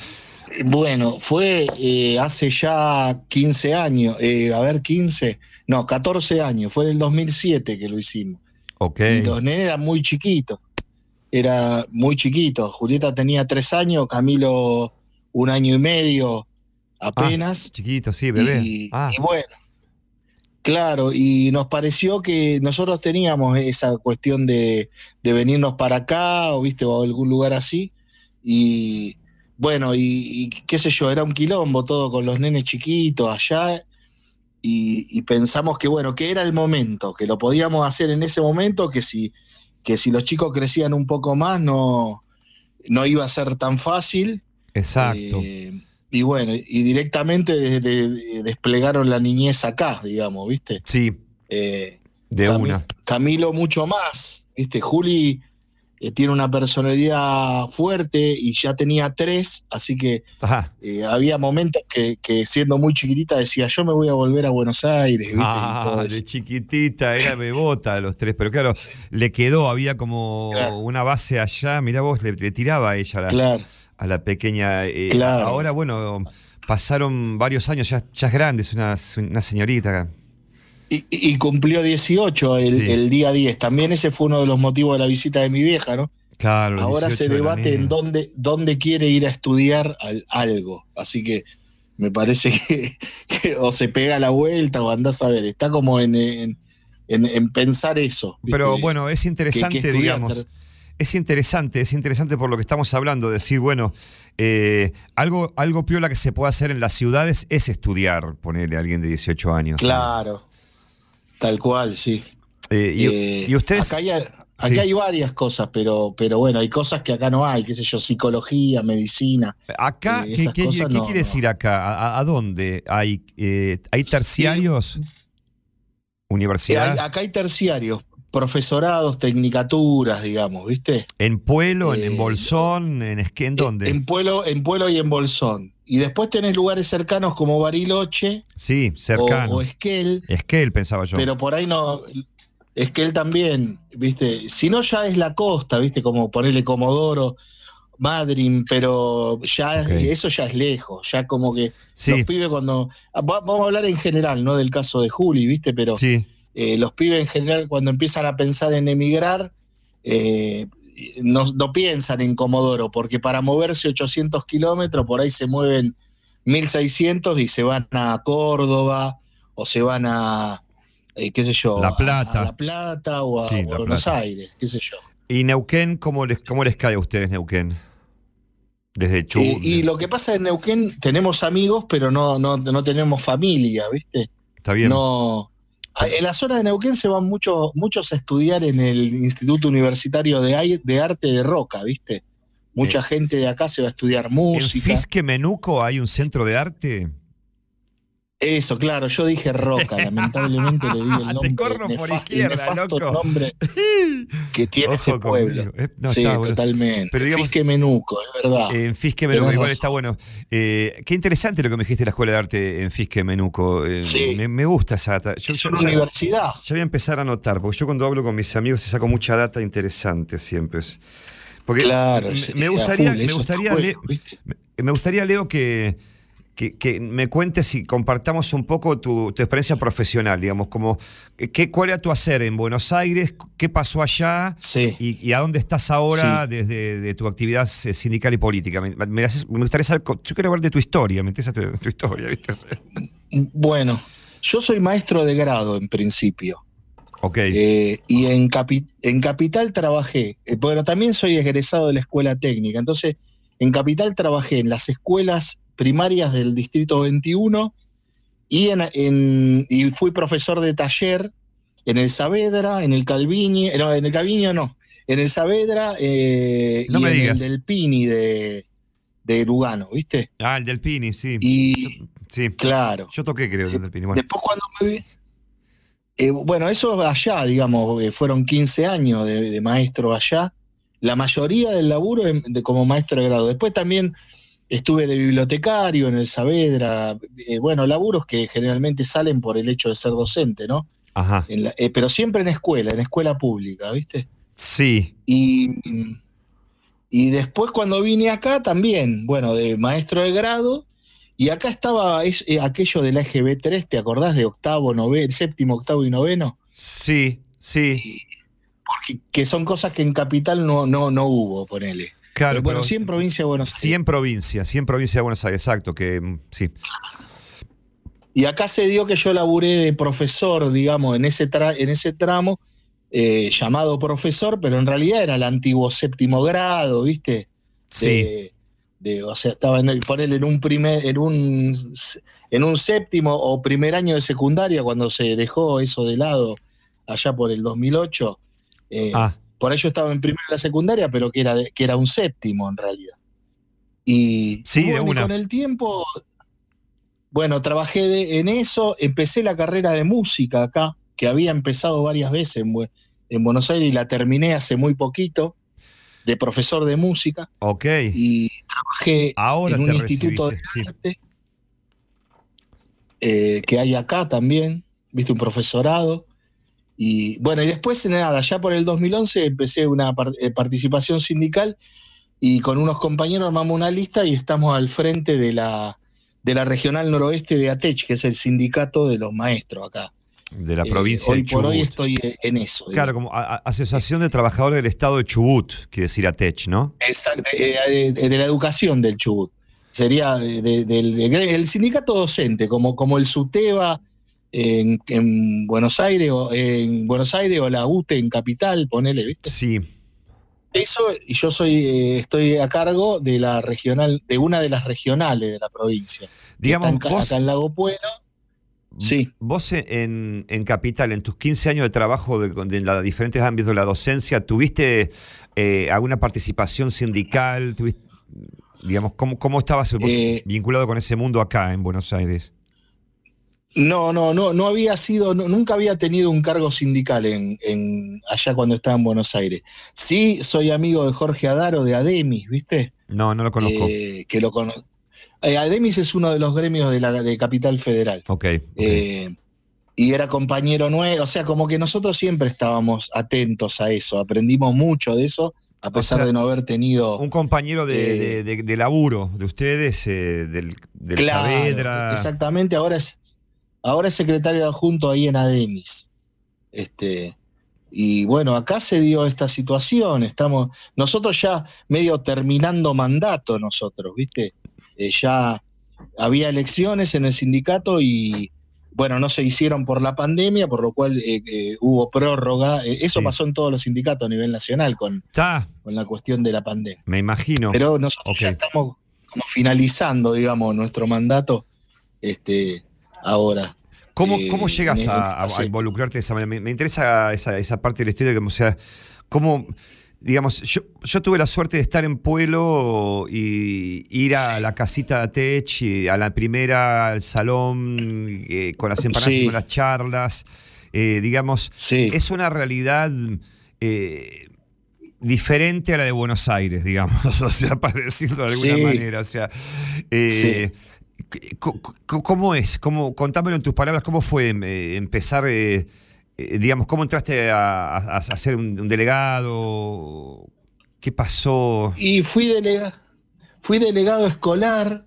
Bueno, fue eh, hace ya 15 años, eh, a ver, 15, no, 14 años, fue en el 2007 que lo hicimos. Ok. Y los nenes eran muy chiquitos, era muy chiquito. Julieta tenía tres años, Camilo un año y medio apenas. Chiquito, sí, bebé. Y, Ah. y bueno, claro, y nos pareció que nosotros teníamos esa cuestión de, de venirnos para acá o viste o a algún lugar así. Y bueno, y, y qué sé yo, era un quilombo todo con los nenes chiquitos allá. Y, y pensamos que bueno, que era el momento, que lo podíamos hacer en ese momento, que si, que si los chicos crecían un poco más no, no iba a ser tan fácil. Exacto. Eh, y bueno, y directamente de- de- desplegaron la niñez acá, digamos, ¿viste? Sí, Eh, de una. Camilo mucho más, ¿viste? Juli eh, tiene una personalidad fuerte y ya tenía tres, así que eh, había momentos que, que siendo muy chiquitita decía, yo me voy a volver a Buenos Aires, ¿viste? Ah, de chiquitita, era bebota a los tres, pero claro, le quedó, había como Claro. una base allá, mirá vos, le, le tiraba a ella la, Claro. A la pequeña. eh, Claro. Ahora, bueno, pasaron varios años, ya, ya es grande, es una, una señorita. Y, y cumplió 18 el, Sí. el día 10. También ese fue uno de los motivos de la visita de mi vieja, ¿no? Claro, Ahora 18 se de debate en dónde, dónde quiere ir a estudiar al- algo. Así que me parece que, que o se pega la vuelta o andás a ver. Está como en, en, en, en pensar eso. ¿viste? Pero bueno, es interesante, que digamos. Es interesante, es interesante por lo que estamos hablando, decir, bueno, eh, algo, algo piola que se puede hacer en las ciudades es estudiar, ponerle a alguien de 18 años. Claro, tal cual, sí. Eh, y, Eh, y ustedes. Acá hay, Sí. varias cosas, pero, pero bueno, hay cosas que acá no hay, qué sé yo, psicología, medicina. Acá, eh, ¿qué, esas qué- cosas qué no- quiere decir acá? ¿A, dónde? ¿Hay, eh, ¿hay terciarios? Eh, ¿Universidad? hay- acá hay terciarios, profesorados, tecnicaturas, digamos, ¿viste? ¿En Pueblo, en, en eh, Bolsón, en en dónde? En Pueblo, en Pueblo y en Bolsón. Y después tenés lugares cercanos como Bariloche sí, cercano. o Esquel, Esquel, pensaba yo. pero por ahí no. Esquel también, ¿viste? Si no, ya es la costa, ¿viste? Como ponerle Comodoro, Madryn, pero ya eso ya es lejos. Ya como que sí, los pibes cuando. va- Vamos a hablar en general, no del caso de Juli, ¿viste? Pero sí. Eh, los pibes en general cuando empiezan a pensar en emigrar, eh, no, no piensan en Comodoro, porque para moverse 800 kilómetros, por ahí se mueven 1600 y se van a Córdoba o se van a, eh, qué sé yo, La Plata. A, La Plata o a, Sí, o Buenos Plata. Aires, qué sé yo. ¿Y Neuquén, cómo les, cómo les cae a ustedes, Neuquén? Desde Chubut. Eh, y lo que pasa en Neuquén, tenemos amigos, pero no, no, no tenemos familia, ¿viste? Está bien. No. Ah, En la zona de Neuquén se van muchos muchos a estudiar en el Instituto Universitario de, de Arte de Roca, ¿viste? Mucha gente de acá se va a estudiar ¿En música. Fisque Menuco hay un centro de arte? Eso, claro, yo dije Roca, lamentablemente le di el Te nombre. por izquierda, loco. nombre que tiene ese pueblo. Eh, no, sí, bueno. totalmente. Pero digamos- Fisque Menuco, es verdad. En Fisque Menuco, igual está bueno. Eh, qué interesante lo que me dijiste de la Escuela de Arte en Fisque Menuco. Eh, Sí. me, me gusta esa data. Yo, es una ya- universidad. ya voy a empezar a anotar, porque yo cuando hablo con mis amigos se saco mucha data interesante siempre. Porque Claro, me- sí, me gustaría, full, me gustaría, me- me gustaría, Leo, que, que, que me cuentes y compartamos un poco tu, tu experiencia profesional, digamos, como qué, cuál era tu hacer en Buenos Aires, qué pasó allá Sí. y, y a dónde estás ahora desde de tu actividad eh, sindical y política. Me, me haces- me gustaría saber, yo quiero hablar de tu historia, me interesa tu, tu historia, ¿viste? Bueno, yo soy maestro de grado en principio. Ok, Eh, y en, Capi- en Capital trabajé, eh, bueno, también soy egresado de la escuela técnica, entonces en Capital trabajé en las escuelas primarias del Distrito 21 y, en, en- y fui profesor de taller en el Saavedra, en el Calviño, no, en el Calviño no, en el Saavedra eh, No y me en digas. el del Pini de, de Lugano, ¿viste? ah, el del Pini, sí. Y sí. claro. Yo toqué, creo, el del Pini. Bueno, Después cuando me vi- eh, bueno, eso allá, digamos, eh, fueron 15 años de, de maestro allá. La mayoría del laburo de- como maestro de grado. Después también estuve de bibliotecario en el Saavedra. eh, bueno, laburos que generalmente salen por el hecho de ser docente, ¿no? ajá. En la- eh, pero siempre en escuela, en escuela pública, ¿viste? Sí, Y, y después cuando vine acá también, bueno, de maestro de grado, y acá estaba es- eh, aquello del EGB3, ¿te acordás de octavo, noveno, séptimo, octavo y noveno? sí, sí. Porque, que son cosas que en Capital no, no, no hubo, ponele. Claro, bueno, pero sí en provincia de Buenos Aires. sí en provincia, sí en provincia de Buenos Aires, exacto, que mm, sí. Y acá se dio que yo laburé de profesor, digamos, en ese, tra- en ese tramo, eh, llamado profesor, pero en realidad era el antiguo séptimo grado, ¿viste? Sí, de, o sea, estaba en el, ponele en un primer, en un en un séptimo o primer año de secundaria cuando se dejó eso de lado allá por el 2008. Eh, ah, Por ello estaba en primera de la secundaria, pero que era de- que era un séptimo en realidad. Y, Sí, de bueno, y una. con el tiempo, bueno, trabajé de- en eso, empecé la carrera de música acá, que había empezado varias veces en, Bue- en Buenos Aires y la terminé hace muy poquito, de profesor de música ok. y trabajé Ahora en un instituto sí. de arte eh, que hay acá también, viste, un profesorado. Y bueno, y después, nada, ya por el 2011 empecé una eh, participación sindical y con unos compañeros armamos una lista y estamos al frente de la, de la regional noroeste de ATECH, que es el sindicato de los maestros acá. De la Eh, provincia hoy de por hoy Chubut. estoy eh, en eso. Claro, digamos. como a- a- Asociación de Trabajadores del Estado de Chubut, quiere decir ATECH, ¿no? Exacto, eh, de la educación del Chubut. Sería de- de- del del- el sindicato docente, como, como el SUTEBA en, en Buenos Aires o en Buenos Aires o la UTE en Capital, ponele, ¿viste? Sí. Eso, y yo soy, eh, estoy a cargo de la regional, de una de las regionales de la provincia. Digamos, Está en, vos- acá en Lago Puelo. Sí. Vos en, en Capital, en tus 15 años de trabajo de, de los diferentes ámbitos de la docencia, ¿tuviste eh, alguna participación sindical? ¿Tuviste, digamos, ¿cómo, cómo estabas Eh, vinculado con ese mundo acá en Buenos Aires? No, no, no, no había sido, no- nunca había tenido un cargo sindical en, en- allá cuando estaba en Buenos Aires. Sí, soy amigo de Jorge Adaro de Ademis, ¿viste? No, no lo conozco. Eh, que lo cono- Eh, Ademis es uno de los gremios de la de Capital Federal. ok. Eh, y era compañero nuevo, o sea, como que nosotros siempre estábamos atentos a eso, aprendimos mucho de eso, a pesar sea, de no haber tenido... Un compañero de, eh, de- de- de laburo de ustedes, eh, del, del Claro, Saavedra. Exactamente, ahora es, ahora es secretario adjunto ahí en Ademis. Este, y bueno, acá se dio esta situación, estamos, nosotros ya medio terminando mandato nosotros, ¿viste? Eh, ya había elecciones en el sindicato y bueno, no se hicieron por la pandemia, por lo cual eh, eh, hubo prórroga. Eso Sí. pasó en todos los sindicatos a nivel nacional con, con la cuestión de la pandemia. me imagino. Pero nosotros ya estamos como finalizando, digamos, nuestro mandato este, ahora. ¿Cómo, eh, cómo llegas a, involucrarte de esa manera? Me, me interesa esa, esa parte de la historia, como, o sea, cómo, digamos, yo, yo tuve la suerte de estar en Pueblo y ir a la casita de Tech, y a la primera, al salón, eh, con las empanadas y con las charlas. eh, digamos, Sí. es una realidad eh, diferente a la de Buenos Aires, digamos, o sea, para decirlo de alguna manera. O sea, ¿cómo es? ¿Cómo, contámelo en tus palabras, ¿cómo fue eh, empezar, eh, eh, digamos, cómo entraste a, a- ser un, delegado? ¿Qué pasó? Y fui, delega, fui delegado escolar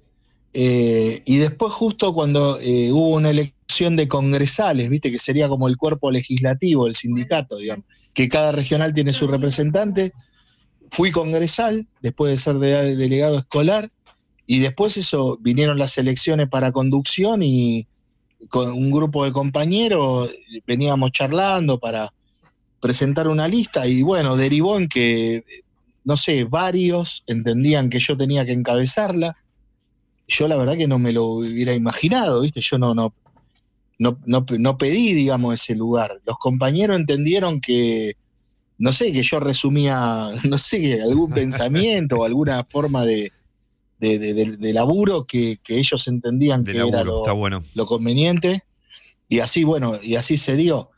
y después justo cuando hubo una elección de congresales, viste que sería como el cuerpo legislativo, el sindicato, digamos, que cada regional tiene su representante, fui congresal después de ser de- delegado escolar y después eso vinieron las elecciones para conducción y con un grupo de compañeros veníamos charlando para presentar una lista y bueno, derivó en que no sé, varios entendían que yo tenía que encabezarla. Yo la verdad que no me lo hubiera imaginado, ¿viste? Yo no, no, no, no, no pedí, digamos, ese lugar. Los compañeros entendieron que, no sé, que yo resumía, no sé, algún pensamiento o alguna forma de, de, de- de- de laburo que, que ellos entendían que era lo, bueno. lo conveniente. Y así, bueno, y así se dio.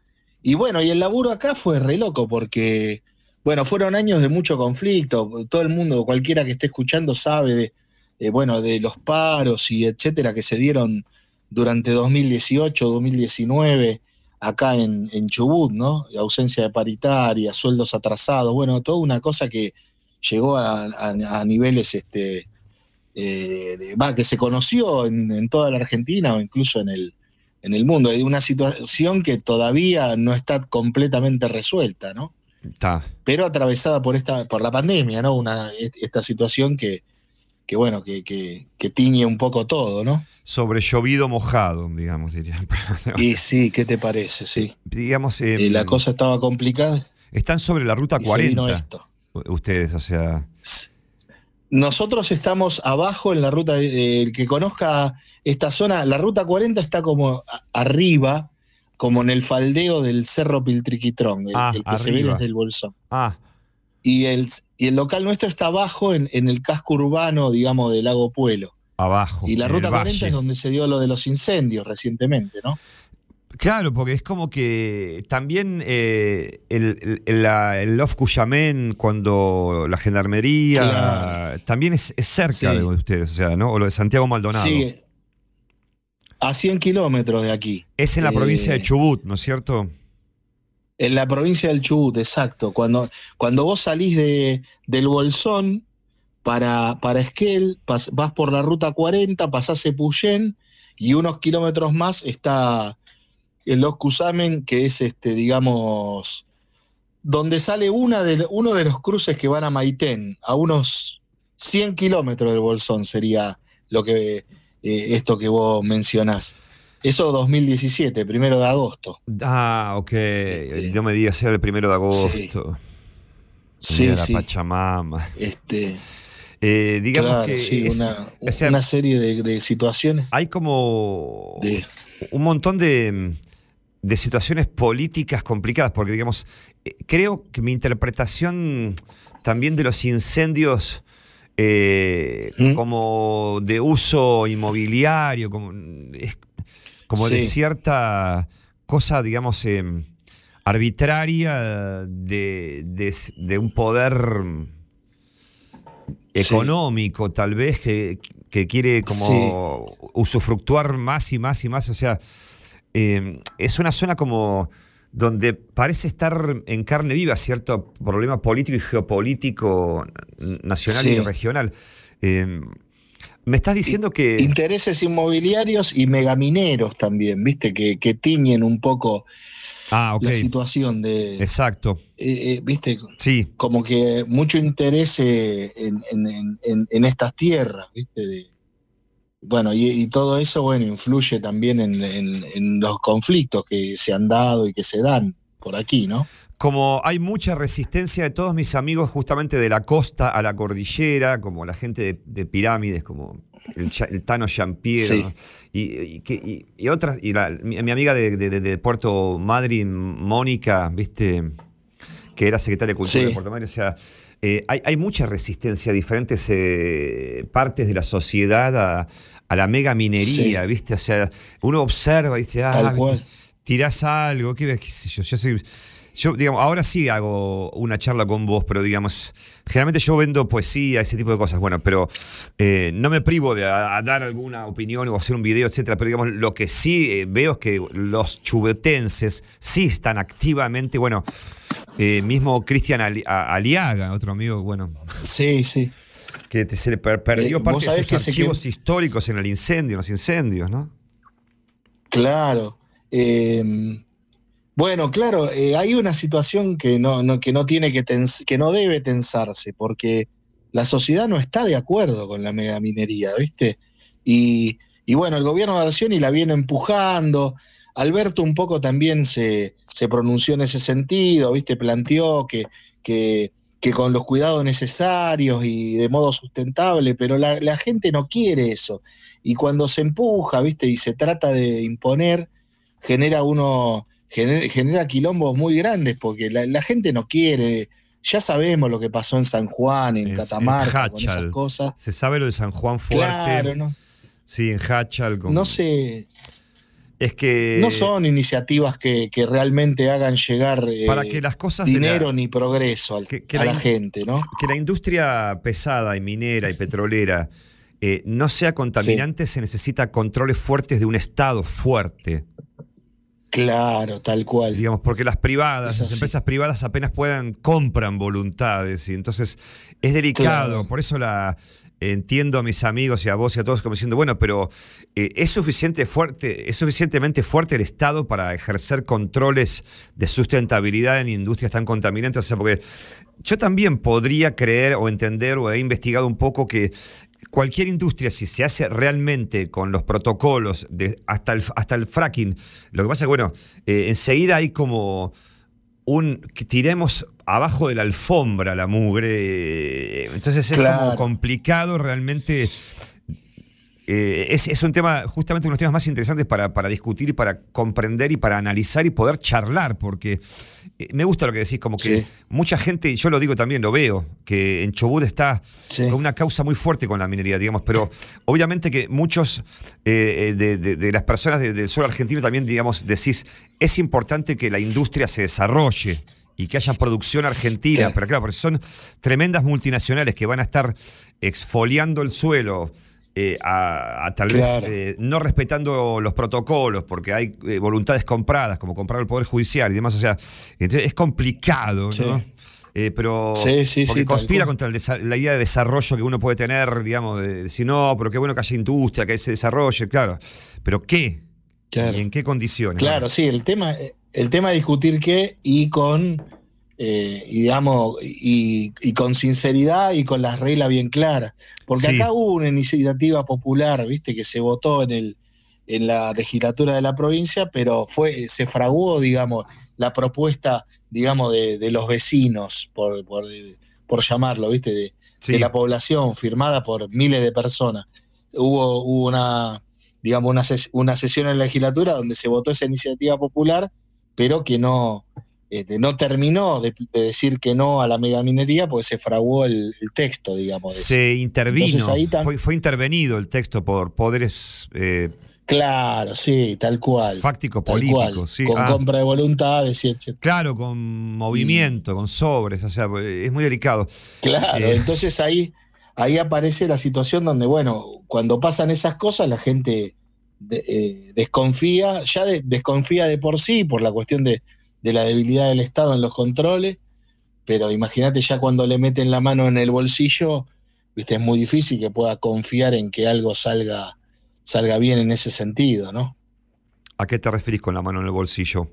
Y bueno, y el laburo acá fue re loco porque, bueno, fueron años de mucho conflicto. Todo el mundo, cualquiera que esté escuchando sabe de, eh, bueno, de los paros y etcétera que se dieron durante 2018, 2019 acá en, en Chubut, ¿no? Ausencia de paritaria, sueldos atrasados, bueno, toda una cosa que llegó a, a- a niveles este, eh, de- que se conoció en, en toda la Argentina o incluso en el, en el mundo. Hay una situación que todavía no está completamente resuelta, ¿no? Está. Pero atravesada por esta, por la pandemia, ¿no? Una, esta situación que, que bueno, que, que, que tiñe un poco todo, ¿no? Sobre llovido mojado, digamos, diría. Y sí, ¿qué te parece? Sí. digamos, eh, Eh, la cosa estaba complicada. están sobre la ruta y se vino 40. esto. Ustedes, o sea. Nosotros estamos abajo en la ruta, de- el que conozca esta zona, la ruta 40 está como arriba, como en el faldeo del Cerro Piltriquitrón, el, Ah, el que se ve desde el Bolsón. Ah, Y el, y el local nuestro está abajo en, en el casco urbano, digamos, del Lago Puelo. abajo. Y la ruta el 40 valle. es donde se dio lo de los incendios recientemente, ¿no? Claro, porque es como que también eh, el, el, la- el Love Cuyamén, cuando la gendarmería, Claro. también es, es cerca Sí. de ustedes, o sea, ¿no? O lo de Santiago Maldonado. Sí, a 100 kilómetros de aquí. Es en la Eh, provincia de Chubut, ¿no es cierto? En la provincia del Chubut, exacto. Cuando, cuando vos salís de, del Bolsón para, para Esquel, pas- vas por la ruta 40, pasás Epuyén y unos kilómetros más está el Los Cusamen, que es este, digamos, donde sale una de, uno de los cruces que van a Maitén, a unos 100 kilómetros del Bolsón sería lo que eh, esto que vos mencionás. Eso 2017, primero de agosto. Ah, ok. Este, Yo me digas, era el primero de agosto. Sí, la Pachamama. Este, Eh, digamos claro, que sí, es- una, o sea, una serie de, de situaciones. hay como De- un montón de, de situaciones políticas complicadas, porque digamos, eh, creo que mi interpretación también de los incendios eh, ¿Mm? como de uso inmobiliario, como, es como de cierta cosa, digamos, eh, arbitraria de, de- de un poder económico, tal vez, que, que quiere como usufructuar más y más y más. O sea, eh, es una zona como donde parece estar en carne viva cierto problema político y geopolítico nacional y regional. Eh, me estás diciendo que... Intereses inmobiliarios y megamineros también, viste, que, que tiñen un poco Ah, la situación de, Exacto. eh, eh, viste, Sí, como que mucho interés eh, en, en- en- en- en estas tierras, viste, de- bueno, y, y todo eso, bueno, influye también en, en- en los conflictos que se han dado y que se dan por aquí, ¿no? como hay mucha resistencia de todos mis amigos justamente de la costa a la cordillera, como la gente de, de pirámides, como el, el Tano Champiero, Sí. ¿no? y, y y- otras, y la- mi, mi amiga de, de- de- de Puerto Madryn, Mónica, viste, que era secretaria de Cultura Sí. de Puerto Madryn, o sea, eh, hay, hay mucha resistencia a diferentes eh, partes de la sociedad a, a la mega minería, Sí. ¿viste? O sea, uno observa y dice, ah, tirás algo, qué, qué sé yo, yo soy... Yo, digamos, ahora sí hago una charla con vos, pero digamos, generalmente yo vendo poesía, ese tipo de cosas, bueno, pero eh, no me privo de a- a dar alguna opinión o hacer un video, etcétera, pero digamos, lo que sí eh, veo es que los chubetenses sí están activamente, bueno, eh, mismo Cristian Ali- Aliaga, otro amigo, bueno, Sí, sí. Que se le per- perdió Eh, parte de sus archivos históricos en el incendio, en los incendios, ¿no? Claro. Eh, bueno, claro, eh, hay una situación que no, no- que no tiene que tens- que no debe tensarse, porque la sociedad no está de acuerdo con la megaminería, ¿viste? Y, y bueno, el gobierno de Arcioni la viene empujando. Alberto un poco también se, se pronunció en ese sentido, ¿viste? Planteó que, que, que con los cuidados necesarios y de modo sustentable, pero la, la gente no quiere eso. Y cuando se empuja, ¿viste? Y se trata de imponer, genera uno, genera, genera quilombos muy grandes, porque la, la gente no quiere. Ya sabemos lo que pasó en San Juan, en Es- Catamarca, con esas cosas. Se sabe lo de San Juan Fuerte. Claro, no, Sí, en Hachal. con- no se, Es que. no son iniciativas que, que realmente hagan llegar eh, Para que las cosas dinero la- ni progreso al- que- que a la gente, ¿no? que la industria pesada y minera y petrolera eh, no sea contaminante, se necesita controles fuertes de un Estado fuerte. Claro, tal cual. Digamos, porque las privadas, las empresas privadas apenas puedan, compran voluntades. Y entonces es delicado. Claro. Por eso la entiendo a mis amigos y a vos y a todos como diciendo, bueno, pero eh, es suficiente fuerte, es suficientemente fuerte el Estado para ejercer controles de sustentabilidad en industrias tan contaminantes. O sea, porque yo también podría creer o entender o he investigado un poco que cualquier industria, si se hace realmente con los protocolos de hasta el, hasta el fracking, lo que pasa es que, bueno, eh, enseguida hay como un tiremos abajo de la alfombra la mugre. Entonces es como complicado realmente. eh, es, es un tema, justamente uno de los temas más interesantes para, para discutir y para comprender y para analizar y poder charlar, porque eh, me gusta lo que decís, como que Sí. mucha gente, y yo lo digo también, lo veo, que en Chubut está Sí. con una causa muy fuerte con la minería, digamos, pero obviamente que muchos eh, de, de- de las personas de- del suelo argentino también, digamos, decís, es importante que la industria se desarrolle y que haya producción argentina, pero claro, porque son tremendas multinacionales que van a estar exfoliando el suelo. eh, a, a tal Claro. vez eh, no respetando los protocolos porque hay eh, voluntades compradas como comprar el poder judicial y demás o sea entonces es complicado Sí. ¿no? Pero Sí, sí, porque conspira contra el la idea de desarrollo que uno puede tener, digamos, de decir, no, pero qué bueno que haya industria, que se desarrolle, claro. Pero ¿qué? Claro. ¿Y en qué condiciones? Claro, sí, el tema, el tema es discutir qué y con, eh, y digamos, y, y con sinceridad y con las reglas bien claras. Porque Sí. acá hubo una iniciativa popular, viste, que se votó en el, en la legislatura de la provincia, pero fue, se fraguó, digamos, la propuesta, digamos, de, de los vecinos, por, por, por llamarlo, ¿viste? De, Sí. de la población, firmada por miles de personas. Hubo, hubo una, digamos, una, ses- una sesión en la legislatura donde se votó esa iniciativa popular, pero que no, este, no terminó de, de decir que no a la megaminería, porque se fraguó el, el texto, digamos. Se intervino, ahí fue, fue intervenido el texto por poderes eh, Claro, sí, tal cual. fácticos políticos. sí. Con Ah, compra de voluntades y etc. Claro, con movimiento, con sobres, o sea, es muy delicado. Claro, Eh, entonces ahí, ahí aparece la situación donde, bueno, cuando pasan esas cosas, la gente eh, desconfía, ya de- desconfía de por sí por la cuestión de, de la debilidad del Estado en los controles, pero imagínate ya cuando le meten la mano en el bolsillo, viste, es muy difícil que pueda confiar en que algo salga, salga bien en ese sentido, ¿no? ¿A qué te referís con la mano en el bolsillo?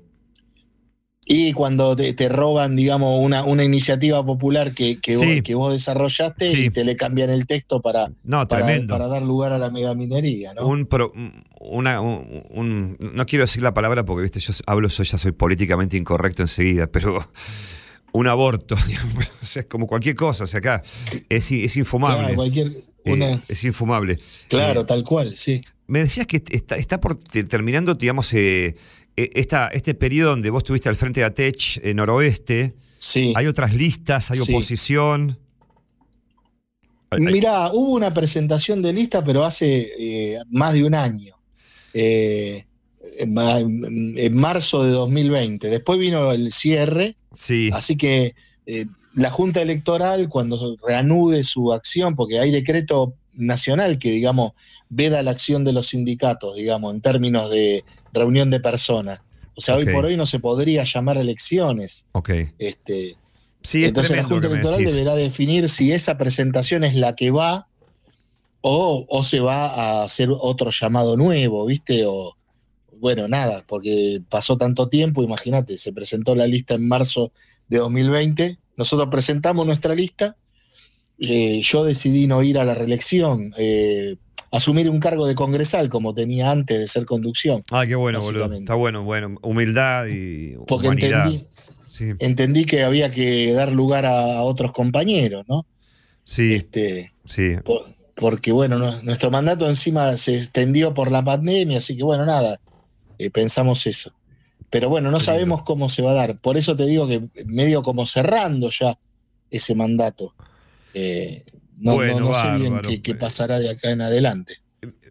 Y cuando te, te roban, digamos, una, una iniciativa popular que, que, Sí. vos, que vos desarrollaste Sí. y te le cambian el texto para, No, para, dar lugar a la megaminería, ¿no? Un, pro- una, un, un- no quiero decir la palabra porque viste yo hablo soy ya soy políticamente incorrecto enseguida pero un aborto digamos, o sea, es como cualquier cosa o sea acá es, es infumable Claro, cualquier, Eh, una- es infumable claro, Eh, tal cual, sí. me decías que está, está por te- terminando digamos eh, esta, este periodo donde vos estuviste al frente de ATECH en Noroeste Sí. hay otras listas hay Sí. oposición Hay- hay- Mirá, hubo una presentación de lista, pero hace eh, más de un año. Eh, en, ma- en marzo de 2020. Después vino el cierre, sí así que eh, la Junta Electoral, cuando reanude su acción, porque hay decreto nacional que, digamos, veda la acción de los sindicatos, digamos, en términos de reunión de personas. O sea, hoy por hoy no se podría llamar elecciones. ok Este, sí es entonces la Junta Electoral deberá definir si esa presentación es la que va o, o se va a hacer otro llamado nuevo, ¿viste? O bueno, nada, porque pasó tanto tiempo, imagínate, se presentó la lista en marzo de 2020, nosotros presentamos nuestra lista, eh, yo decidí no ir a la reelección, eh, asumir un cargo de congresal como tenía antes de ser conducción. Ah, qué bueno, boludo. Está bueno, bueno. Humildad y Porque humanidad. entendí, Sí, entendí que había que dar lugar a, otros compañeros, ¿no? sí, Este, sí. por- porque bueno, no- nuestro mandato encima se extendió por la pandemia, así que bueno, nada, eh, pensamos eso. Pero bueno, no Qué sabemos cómo se va a dar. Por eso te digo que medio como cerrando ya ese mandato. Eh, no, no- Bueno, no sé bien qué, qué pasará de acá en adelante.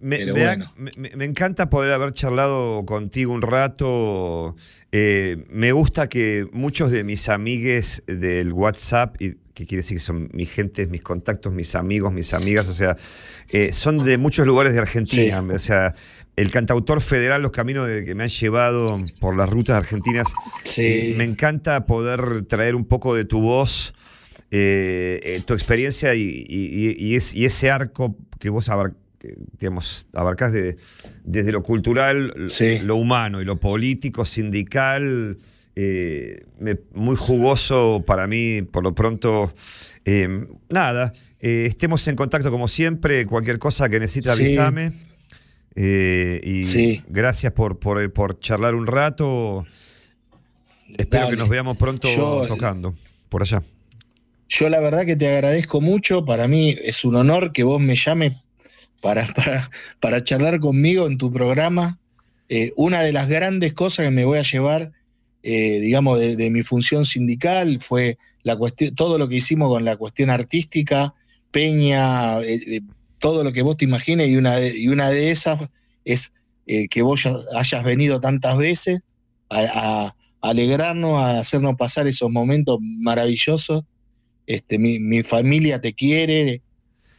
Me, Pero me da- bueno. me- me- me encanta poder haber charlado contigo un rato. Eh, me gusta que muchos de mis amigues del WhatsApp, y que quiere decir que son mis gentes, mis contactos, mis amigos, mis amigas, o sea, eh, son de muchos lugares de Argentina. O sea, el cantautor federal, los caminos de- que me han llevado por las rutas argentinas, Sí. eh, me encanta poder traer un poco de tu voz. Eh, tu experiencia y, y- y- y es- y ese arco que vos abar- digamos, abarcás de- desde lo cultural, Sí. lo humano y lo político, sindical, eh, me- muy jugoso para mí, por lo pronto. Eh, nada, eh, estemos en contacto como siempre, cualquier cosa que necesites Sí. avísame. Y Sí. gracias por, por, por charlar un rato. Espero Dale. que nos veamos pronto Yo- tocando por allá. Yo la verdad que te agradezco mucho. Para mí es un honor que vos me llames para, para, para charlar conmigo en tu programa. Eh, una de las grandes cosas que me voy a llevar, eh, digamos, de, mi función sindical fue la todo lo que hicimos con la cuestión artística, Peña, eh, todo lo que vos te imagines, y una de, y una de esas es que vos ya hayas venido tantas veces a, a alegrarnos, a hacernos pasar esos momentos maravillosos. Este, mi, mi familia te quiere.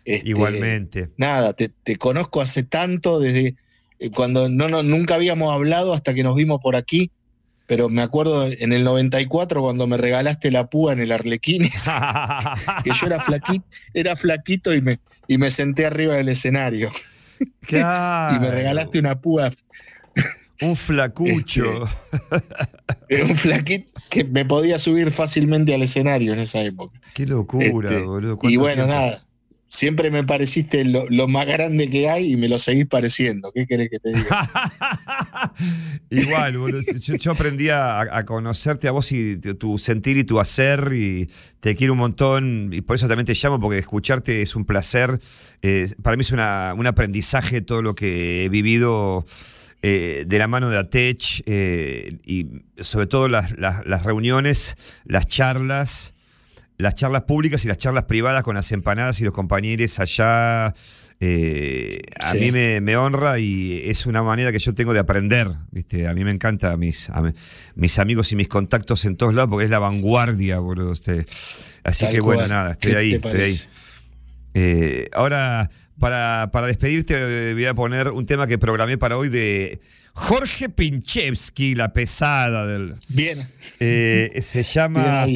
este, Igualmente. Nada, te, te conozco hace tanto, desde eh, cuando no, no, nunca habíamos hablado hasta que nos vimos por aquí. Pero me acuerdo en el 94 cuando me regalaste la púa en el Arlequines, que yo era flaquito, era flaquito y me, y me senté arriba del escenario. Claro. Y me regalaste una púa, Un flacucho. eh, un flaquito que me podía subir fácilmente al escenario en esa época. Qué locura, Este, boludo. Y ¿Cuánto bueno, tiempo? nada. siempre me pareciste lo, lo más grande que hay y me lo seguís pareciendo. ¿Qué querés que te diga? Igual, boludo. Yo, yo aprendí a, a conocerte a vos y tu, tu sentir y tu hacer y te quiero un montón y por eso también te llamo porque escucharte es un placer. Eh, para mí es una- un aprendizaje todo lo que he vivido eh, de la mano de Atech eh, y sobre todo las, las- las reuniones, las charlas las charlas públicas y las charlas privadas con las empanadas y los compañeros allá, eh, a Sí. mí me, me honra y es una manera que yo tengo de aprender, ¿viste? A mí me encanta mis, a mis amigos y mis contactos en todos lados porque es la vanguardia, boludo. Así Tal que bueno, nada, estoy ¿Qué ahí, estoy? Eh, ahora, para, para despedirte, eh, voy a poner un tema que programé para hoy de Jorge Pinchevsky, la pesada del... Bien. Eh, se llama.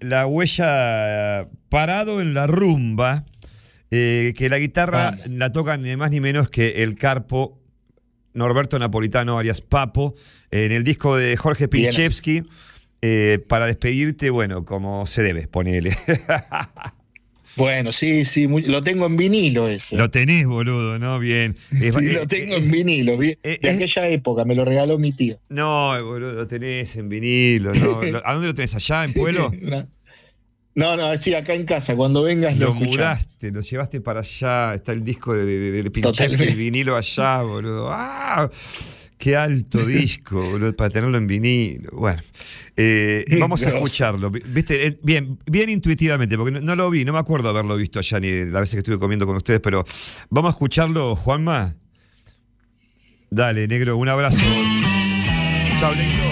La huella parado en la rumba, eh, que la guitarra la toca ni más ni menos que el carpo Norberto Napolitano, alias Papo, en el disco de Jorge. Pinchevsky. eh, para despedirte, bueno, como se debe, ponele. Bueno, sí, sí, muy- lo tengo en vinilo ese. Lo tenés, boludo, ¿no? Bien. Es- Sí, eh, lo tengo eh, en vinilo, vi- eh, de aquella época, me lo regaló mi tío. No, boludo, lo tenés en vinilo. ¿no? ¿A dónde lo tenés? ¿Allá, en Pueblo? No, no, sí, acá en casa, cuando vengas lo, Lo mudaste, lo llevaste para allá. Está el disco de, de, de Totalmente. el vinilo allá, boludo. ¡Ah! Qué alto disco, boludo, para tenerlo en vinilo. Bueno, eh, vamos a escucharlo. Vi- Viste, Eh, bien, bien intuitivamente, porque no, no lo vi, no me acuerdo haberlo visto allá ni las veces que estuve comiendo con ustedes, pero vamos a escucharlo, Juanma. Dale, negro, un abrazo. Chao, negro.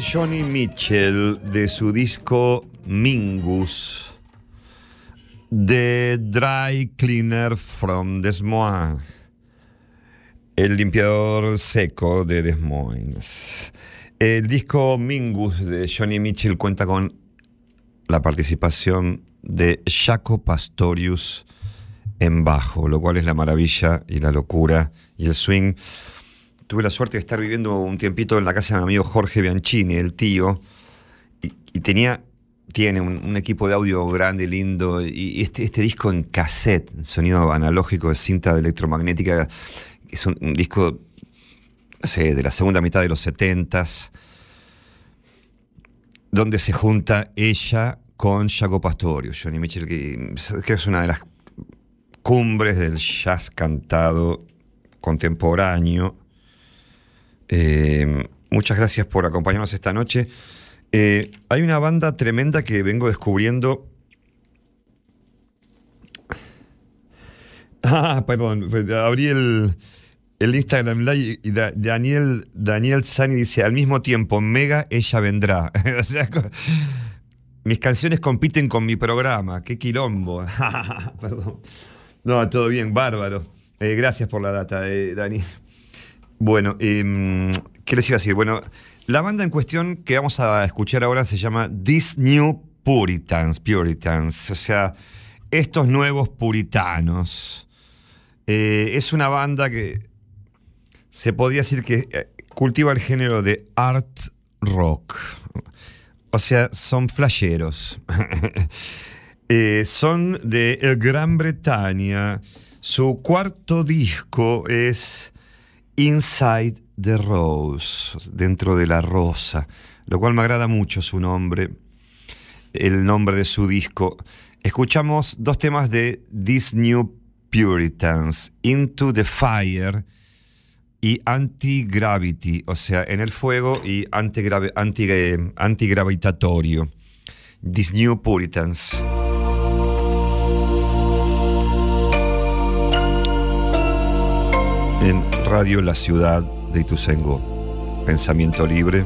Johnny Mitchell de su disco Mingus. The Dry Cleaner from Des Moines. El limpiador seco de Des Moines. El disco Mingus de Johnny Mitchell cuenta con la participación de Jaco Pastorius en bajo, lo cual es la maravilla y la locura y el swing. Tuve la suerte de estar viviendo un tiempito en la casa de mi amigo Jorge Bianchini, el tío, y, tenía, tiene un, equipo de audio grande, lindo, y este, este disco en cassette, sonido analógico de cinta electromagnética, es un, disco, de la segunda mitad de los setentas, donde se junta ella con Jaco Pastorio, Johnny Mitchell, que es una de las cumbres del jazz cantado contemporáneo. Eh, muchas gracias por acompañarnos esta noche. Eh, hay una banda tremenda que vengo descubriendo. Ah, perdón, abrí el, Instagram Live y Da- Daniel, Daniel Sani dice, al mismo tiempo, Mega, ella vendrá. Mis canciones compiten con mi programa, qué quilombo. No, todo bien, bárbaro. Eh, gracias por la data, Dani. Bueno, em, ¿qué les iba a decir? Bueno, la banda en cuestión que vamos a escuchar ahora se llama These New Puritans, Puritans, o sea, estos nuevos puritanos. Eh, es una banda que se podría decir que eh, cultiva el género de art rock. O sea, son flasheros. Eh, son de eh, Gran Bretaña. Su cuarto disco es Inside the Rose, dentro de la rosa, lo cual me agrada mucho su nombre, el nombre de su disco. Escuchamos dos temas de These New Puritans, Into the Fire y Anti-Gravity, o sea, en el fuego y anti- eh, antigravitatorio. These New Puritans. Radio La Ciudad de Ituzaingó. Pensamiento libre.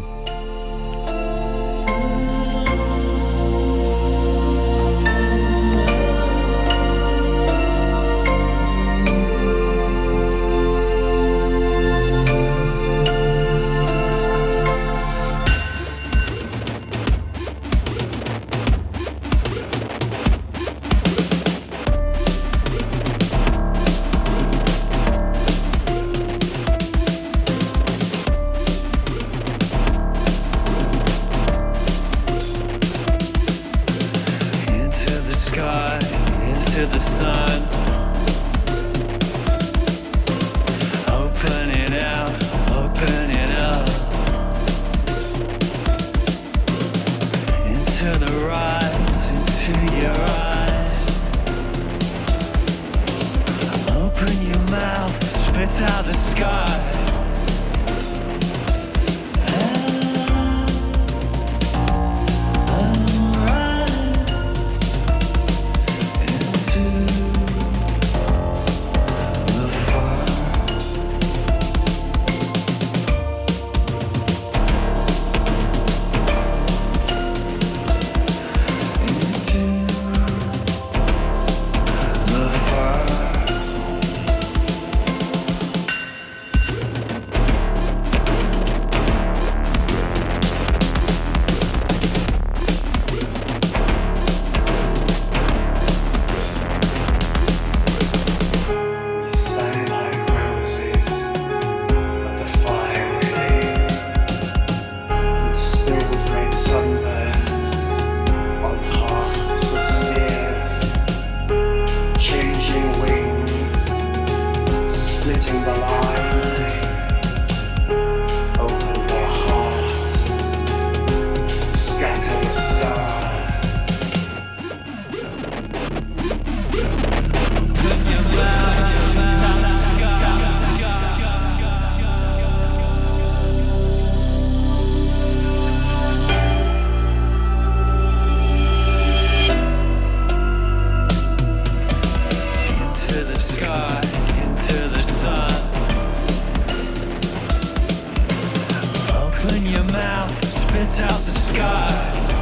mouth spits out the sky.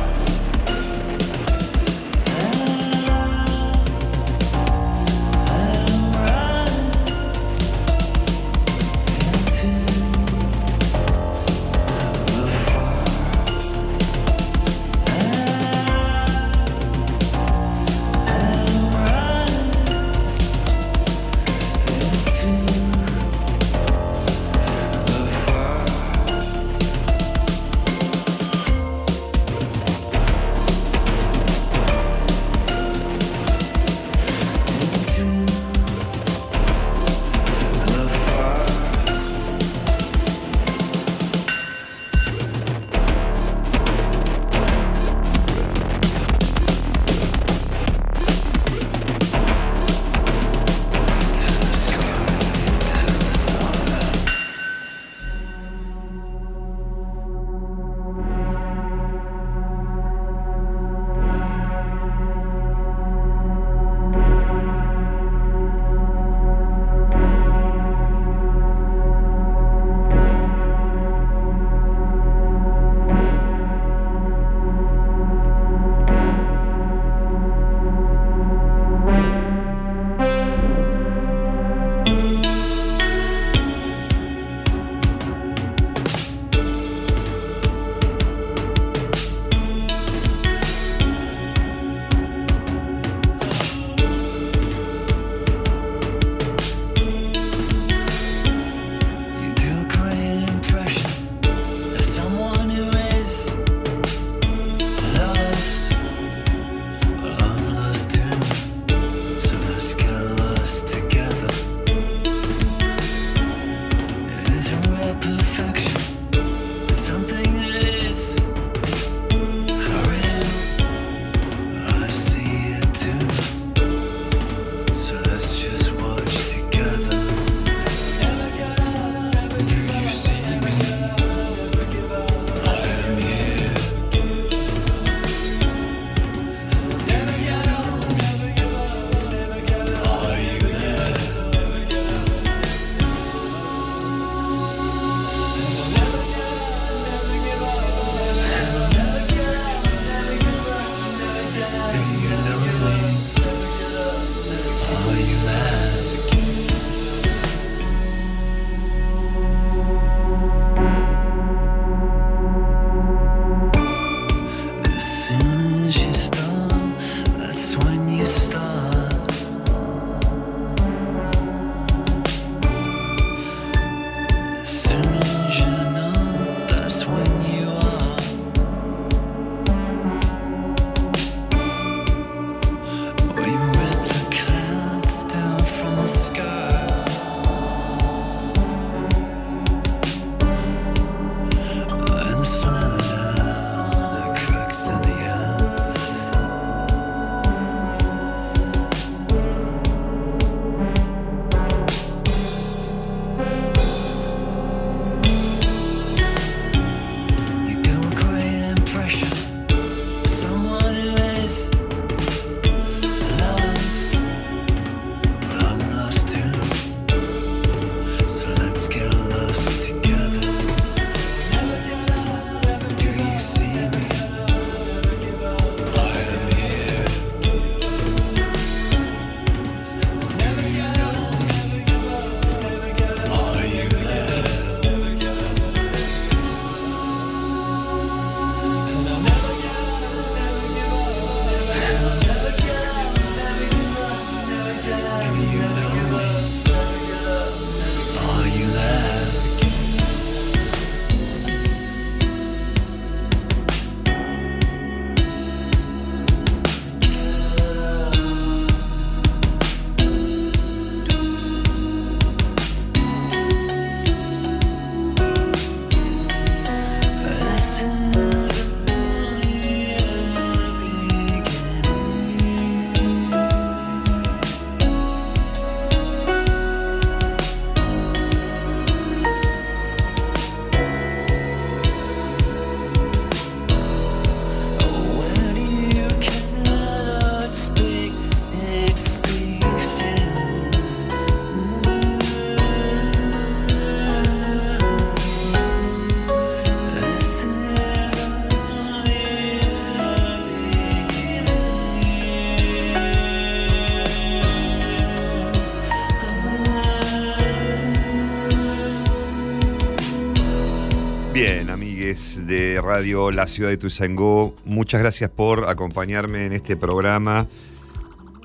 Radio La Ciudad de Tuzangó. Muchas gracias por acompañarme en este programa,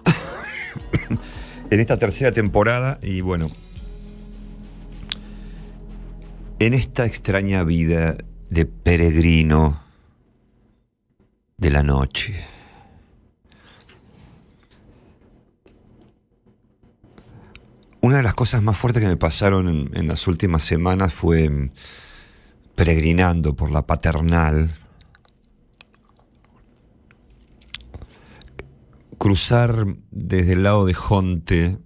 en esta tercera temporada y bueno, en esta extraña vida de peregrino de la noche. Una de las cosas más fuertes que me pasaron en, las últimas semanas fue peregrinando por la paternal, cruzar desde el lado de Jonte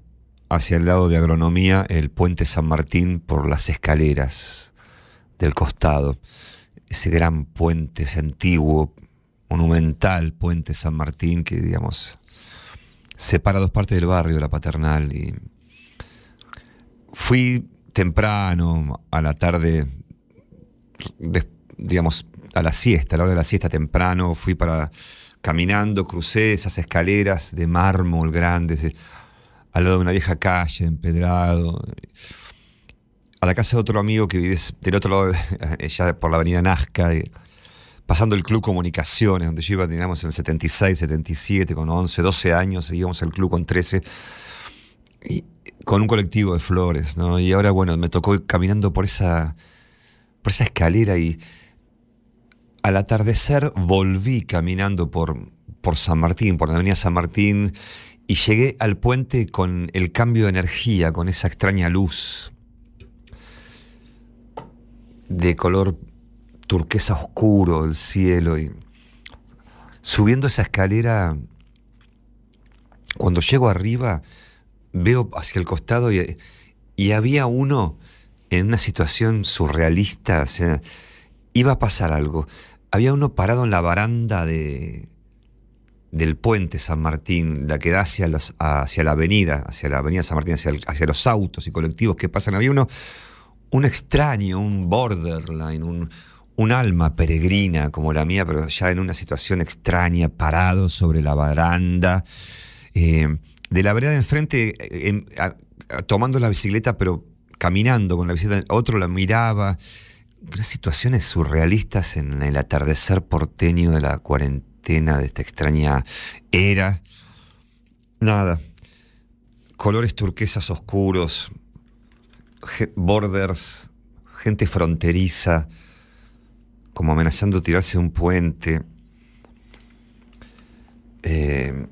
hacia el lado de agronomía el puente San Martín por las escaleras del costado. Ese gran puente, ese antiguo, monumental puente San Martín que, digamos, separa dos partes del barrio de la paternal. Y fui temprano, a la tarde, digamos, a la siesta, a la hora de la siesta temprano, fui para caminando, crucé esas escaleras de mármol grandes, eh, al lado de una vieja calle, empedrado, a la casa de otro amigo que vive del otro lado, ya por la avenida Nazca, eh, pasando el Club Comunicaciones, donde yo iba, teníamos en el 76, 77, con 11, 12 años, íbamos al club con 13, y con un colectivo de flores, ¿no? Y ahora, bueno, me tocó caminando por esa, por esa escalera y al atardecer volví caminando por, por San Martín, por la avenida San Martín, y llegué al puente con el cambio de energía, con esa extraña luz de color turquesa oscuro del cielo y subiendo esa escalera cuando llego arriba veo hacia el costado y, y había uno en una situación surrealista, iba a pasar algo. Había uno parado en la baranda de, del puente San Martín, la que da hacia, hacia la avenida, hacia la avenida San Martín, hacia, hacia los autos y colectivos que pasan. Había uno, un extraño, un borderline, un, alma peregrina como la mía, pero ya en una situación extraña, parado sobre la baranda. eh, de la vereda de enfrente, eh, tomando la bicicleta, pero caminando con la bicicleta, otro la miraba. Unas situaciones surrealistas en el atardecer porteño de la cuarentena, de esta extraña era. Nada. Colores turquesas oscuros, borders, gente fronteriza, como amenazando tirarse de un puente. Eh,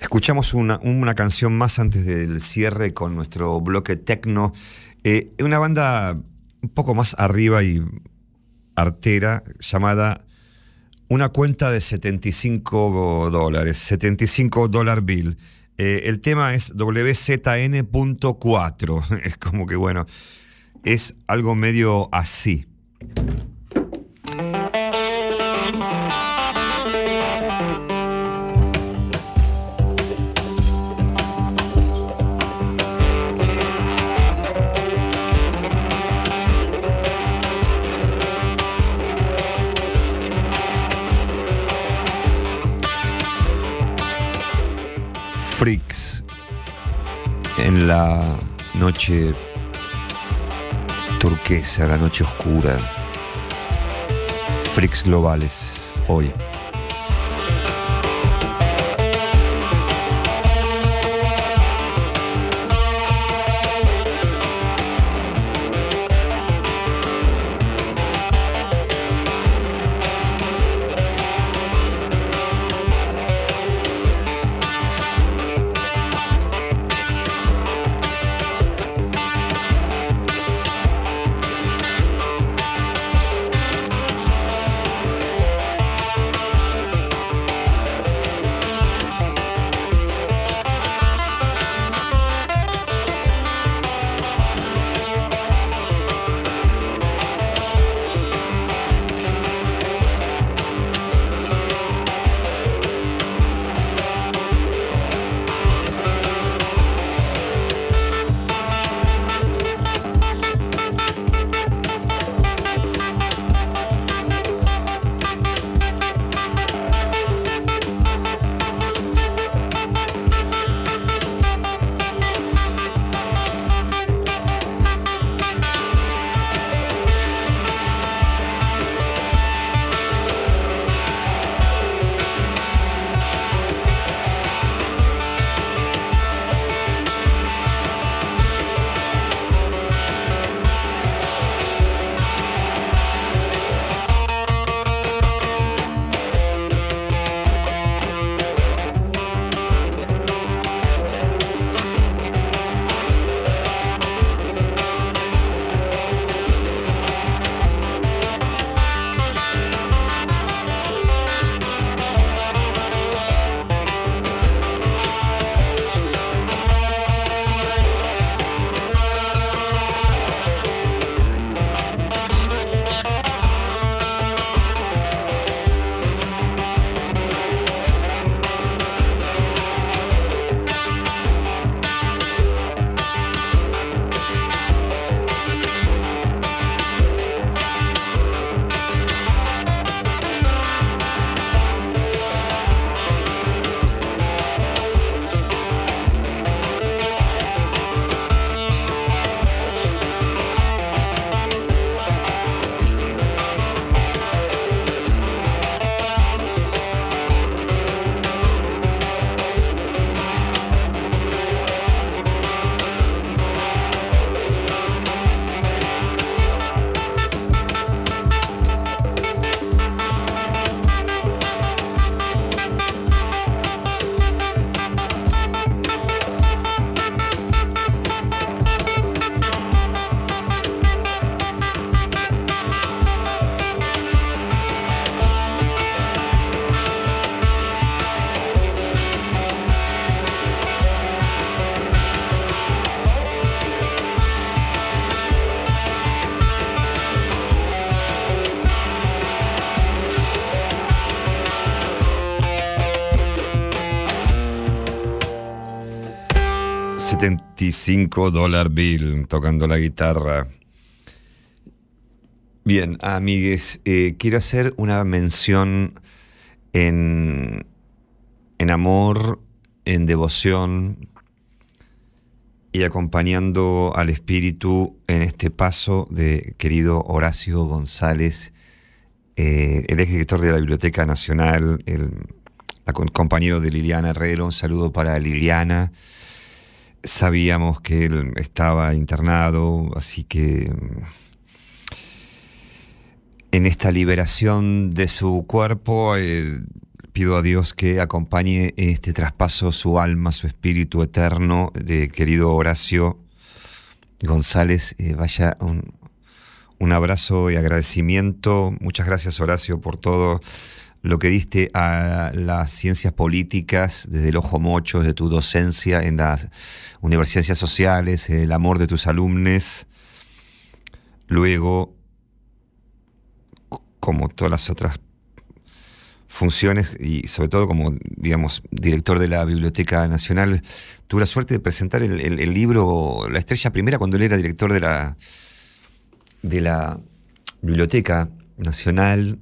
escuchamos una, una canción más antes del cierre con nuestro bloque tecno. Eh, una banda un poco más arriba y artera llamada una cuenta de 75 dólares, 75 dólar bill. Eh, el tema es WZN.4. Es como que, bueno, es algo medio así. Freaks en la noche turquesa, la noche oscura. Freaks globales hoy. 75 dólar bill tocando la guitarra. Bien, amigues, eh, quiero hacer una mención en, en amor, en devoción y acompañando al espíritu en este paso de querido Horacio González, eh, el director de la Biblioteca Nacional, el, con- compañero de Liliana Herrero, un saludo para Liliana. Sabíamos que él estaba internado, así que mm, en esta liberación de su cuerpo, eh, pido a Dios que acompañe este traspaso su alma, su espíritu eterno de querido Horacio González. Eh, vaya un, un abrazo y agradecimiento. Muchas gracias Horacio por todo lo que diste a las ciencias políticas desde el ojo mocho, desde tu docencia en las universidades sociales, el amor de tus alumnos. Luego, como todas las otras funciones y sobre todo como, digamos, director de la Biblioteca Nacional, tuve la suerte de presentar el, el- el libro La Estrella Primera cuando él era director de la, de la Biblioteca Nacional.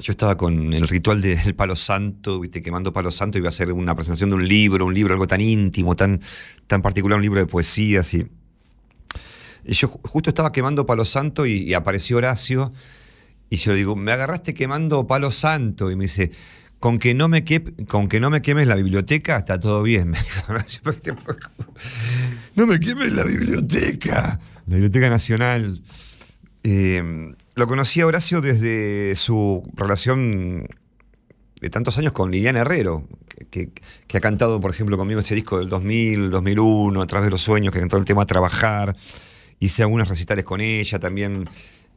Yo estaba con el ritual del Palo Santo, ¿viste? quemando Palo Santo, iba a hacer una presentación de un libro, un libro algo tan íntimo, tan, tan particular, un libro de poesías. Y, y yo ju- justo estaba quemando Palo Santo y, apareció Horacio. Y yo le digo, me agarraste quemando Palo Santo. Y me dice, con que no me, con que no me quemes la biblioteca, está todo bien. Me dijo Horacio, "Porque te- no me quemes la biblioteca. La Biblioteca Nacional. Eh, lo conocí a Horacio desde su relación de tantos años con Liliana Herrero, que, ha cantado, por ejemplo, conmigo ese disco del 2000, 2001, a través de los sueños, que cantó el tema Trabajar. Hice algunos recitales con ella, también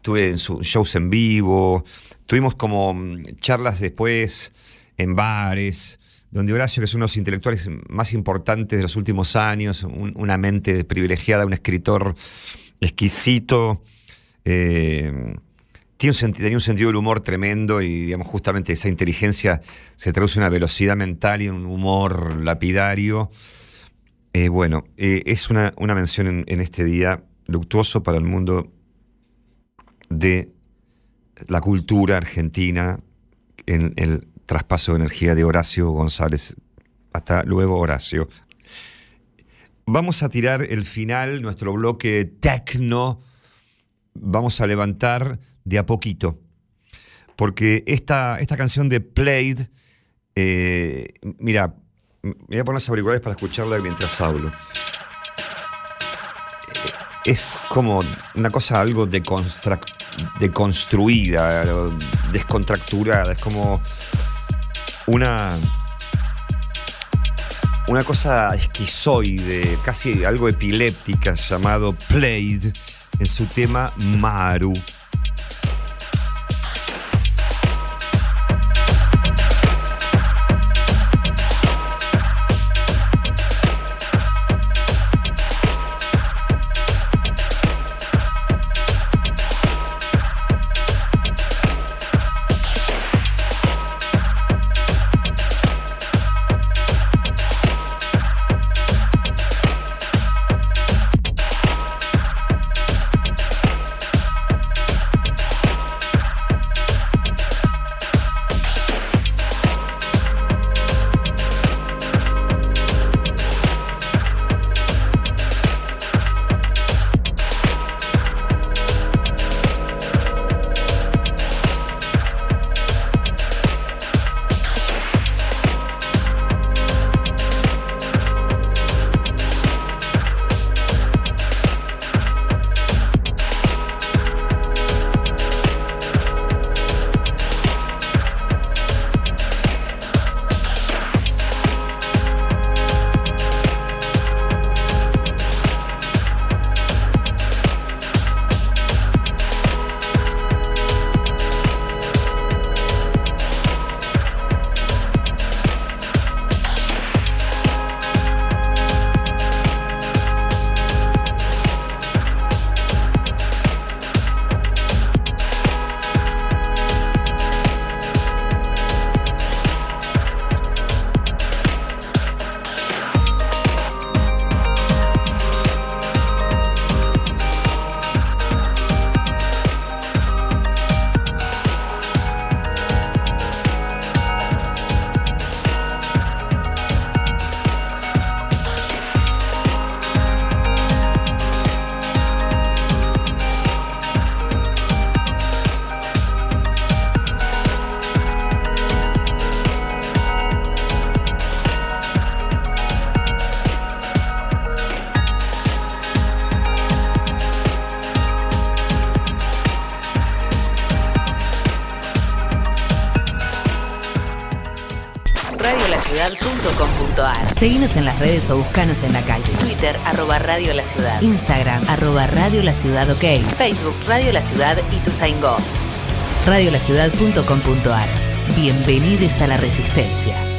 tuve en sus shows en vivo. Tuvimos como mm, charlas después en bares, donde Horacio, que es uno de los intelectuales más importantes de los últimos años, un- una mente privilegiada, un escritor exquisito, eh, tiene un tenía un sentido del humor tremendo y digamos justamente esa inteligencia se traduce en una velocidad mental y en un humor lapidario. Eh, bueno, eh, es una, una mención en, en este día luctuoso para el mundo de la cultura argentina en el traspaso de energía de Horacio González. Hasta luego, Horacio. Vamos a tirar el final, nuestro bloque tecno. Vamos a levantar de a poquito. Porque esta, esta canción de Played, eh, mira, me voy a poner los auriculares para escucharla mientras hablo. Eh, Es como una cosa algo deconstruida, descontracturada, es como una una cosa esquizoide, casi algo epiléptica, llamado Played, en su tema Maru. Seguinos en las redes o buscanos en la calle. Twitter, arroba Radio La Ciudad. Instagram, arroba Radio La Ciudad OK. Facebook, Radio La Ciudad y Tuzaingó. Radiolaciudad.com.ar. Bienvenidos a la Resistencia.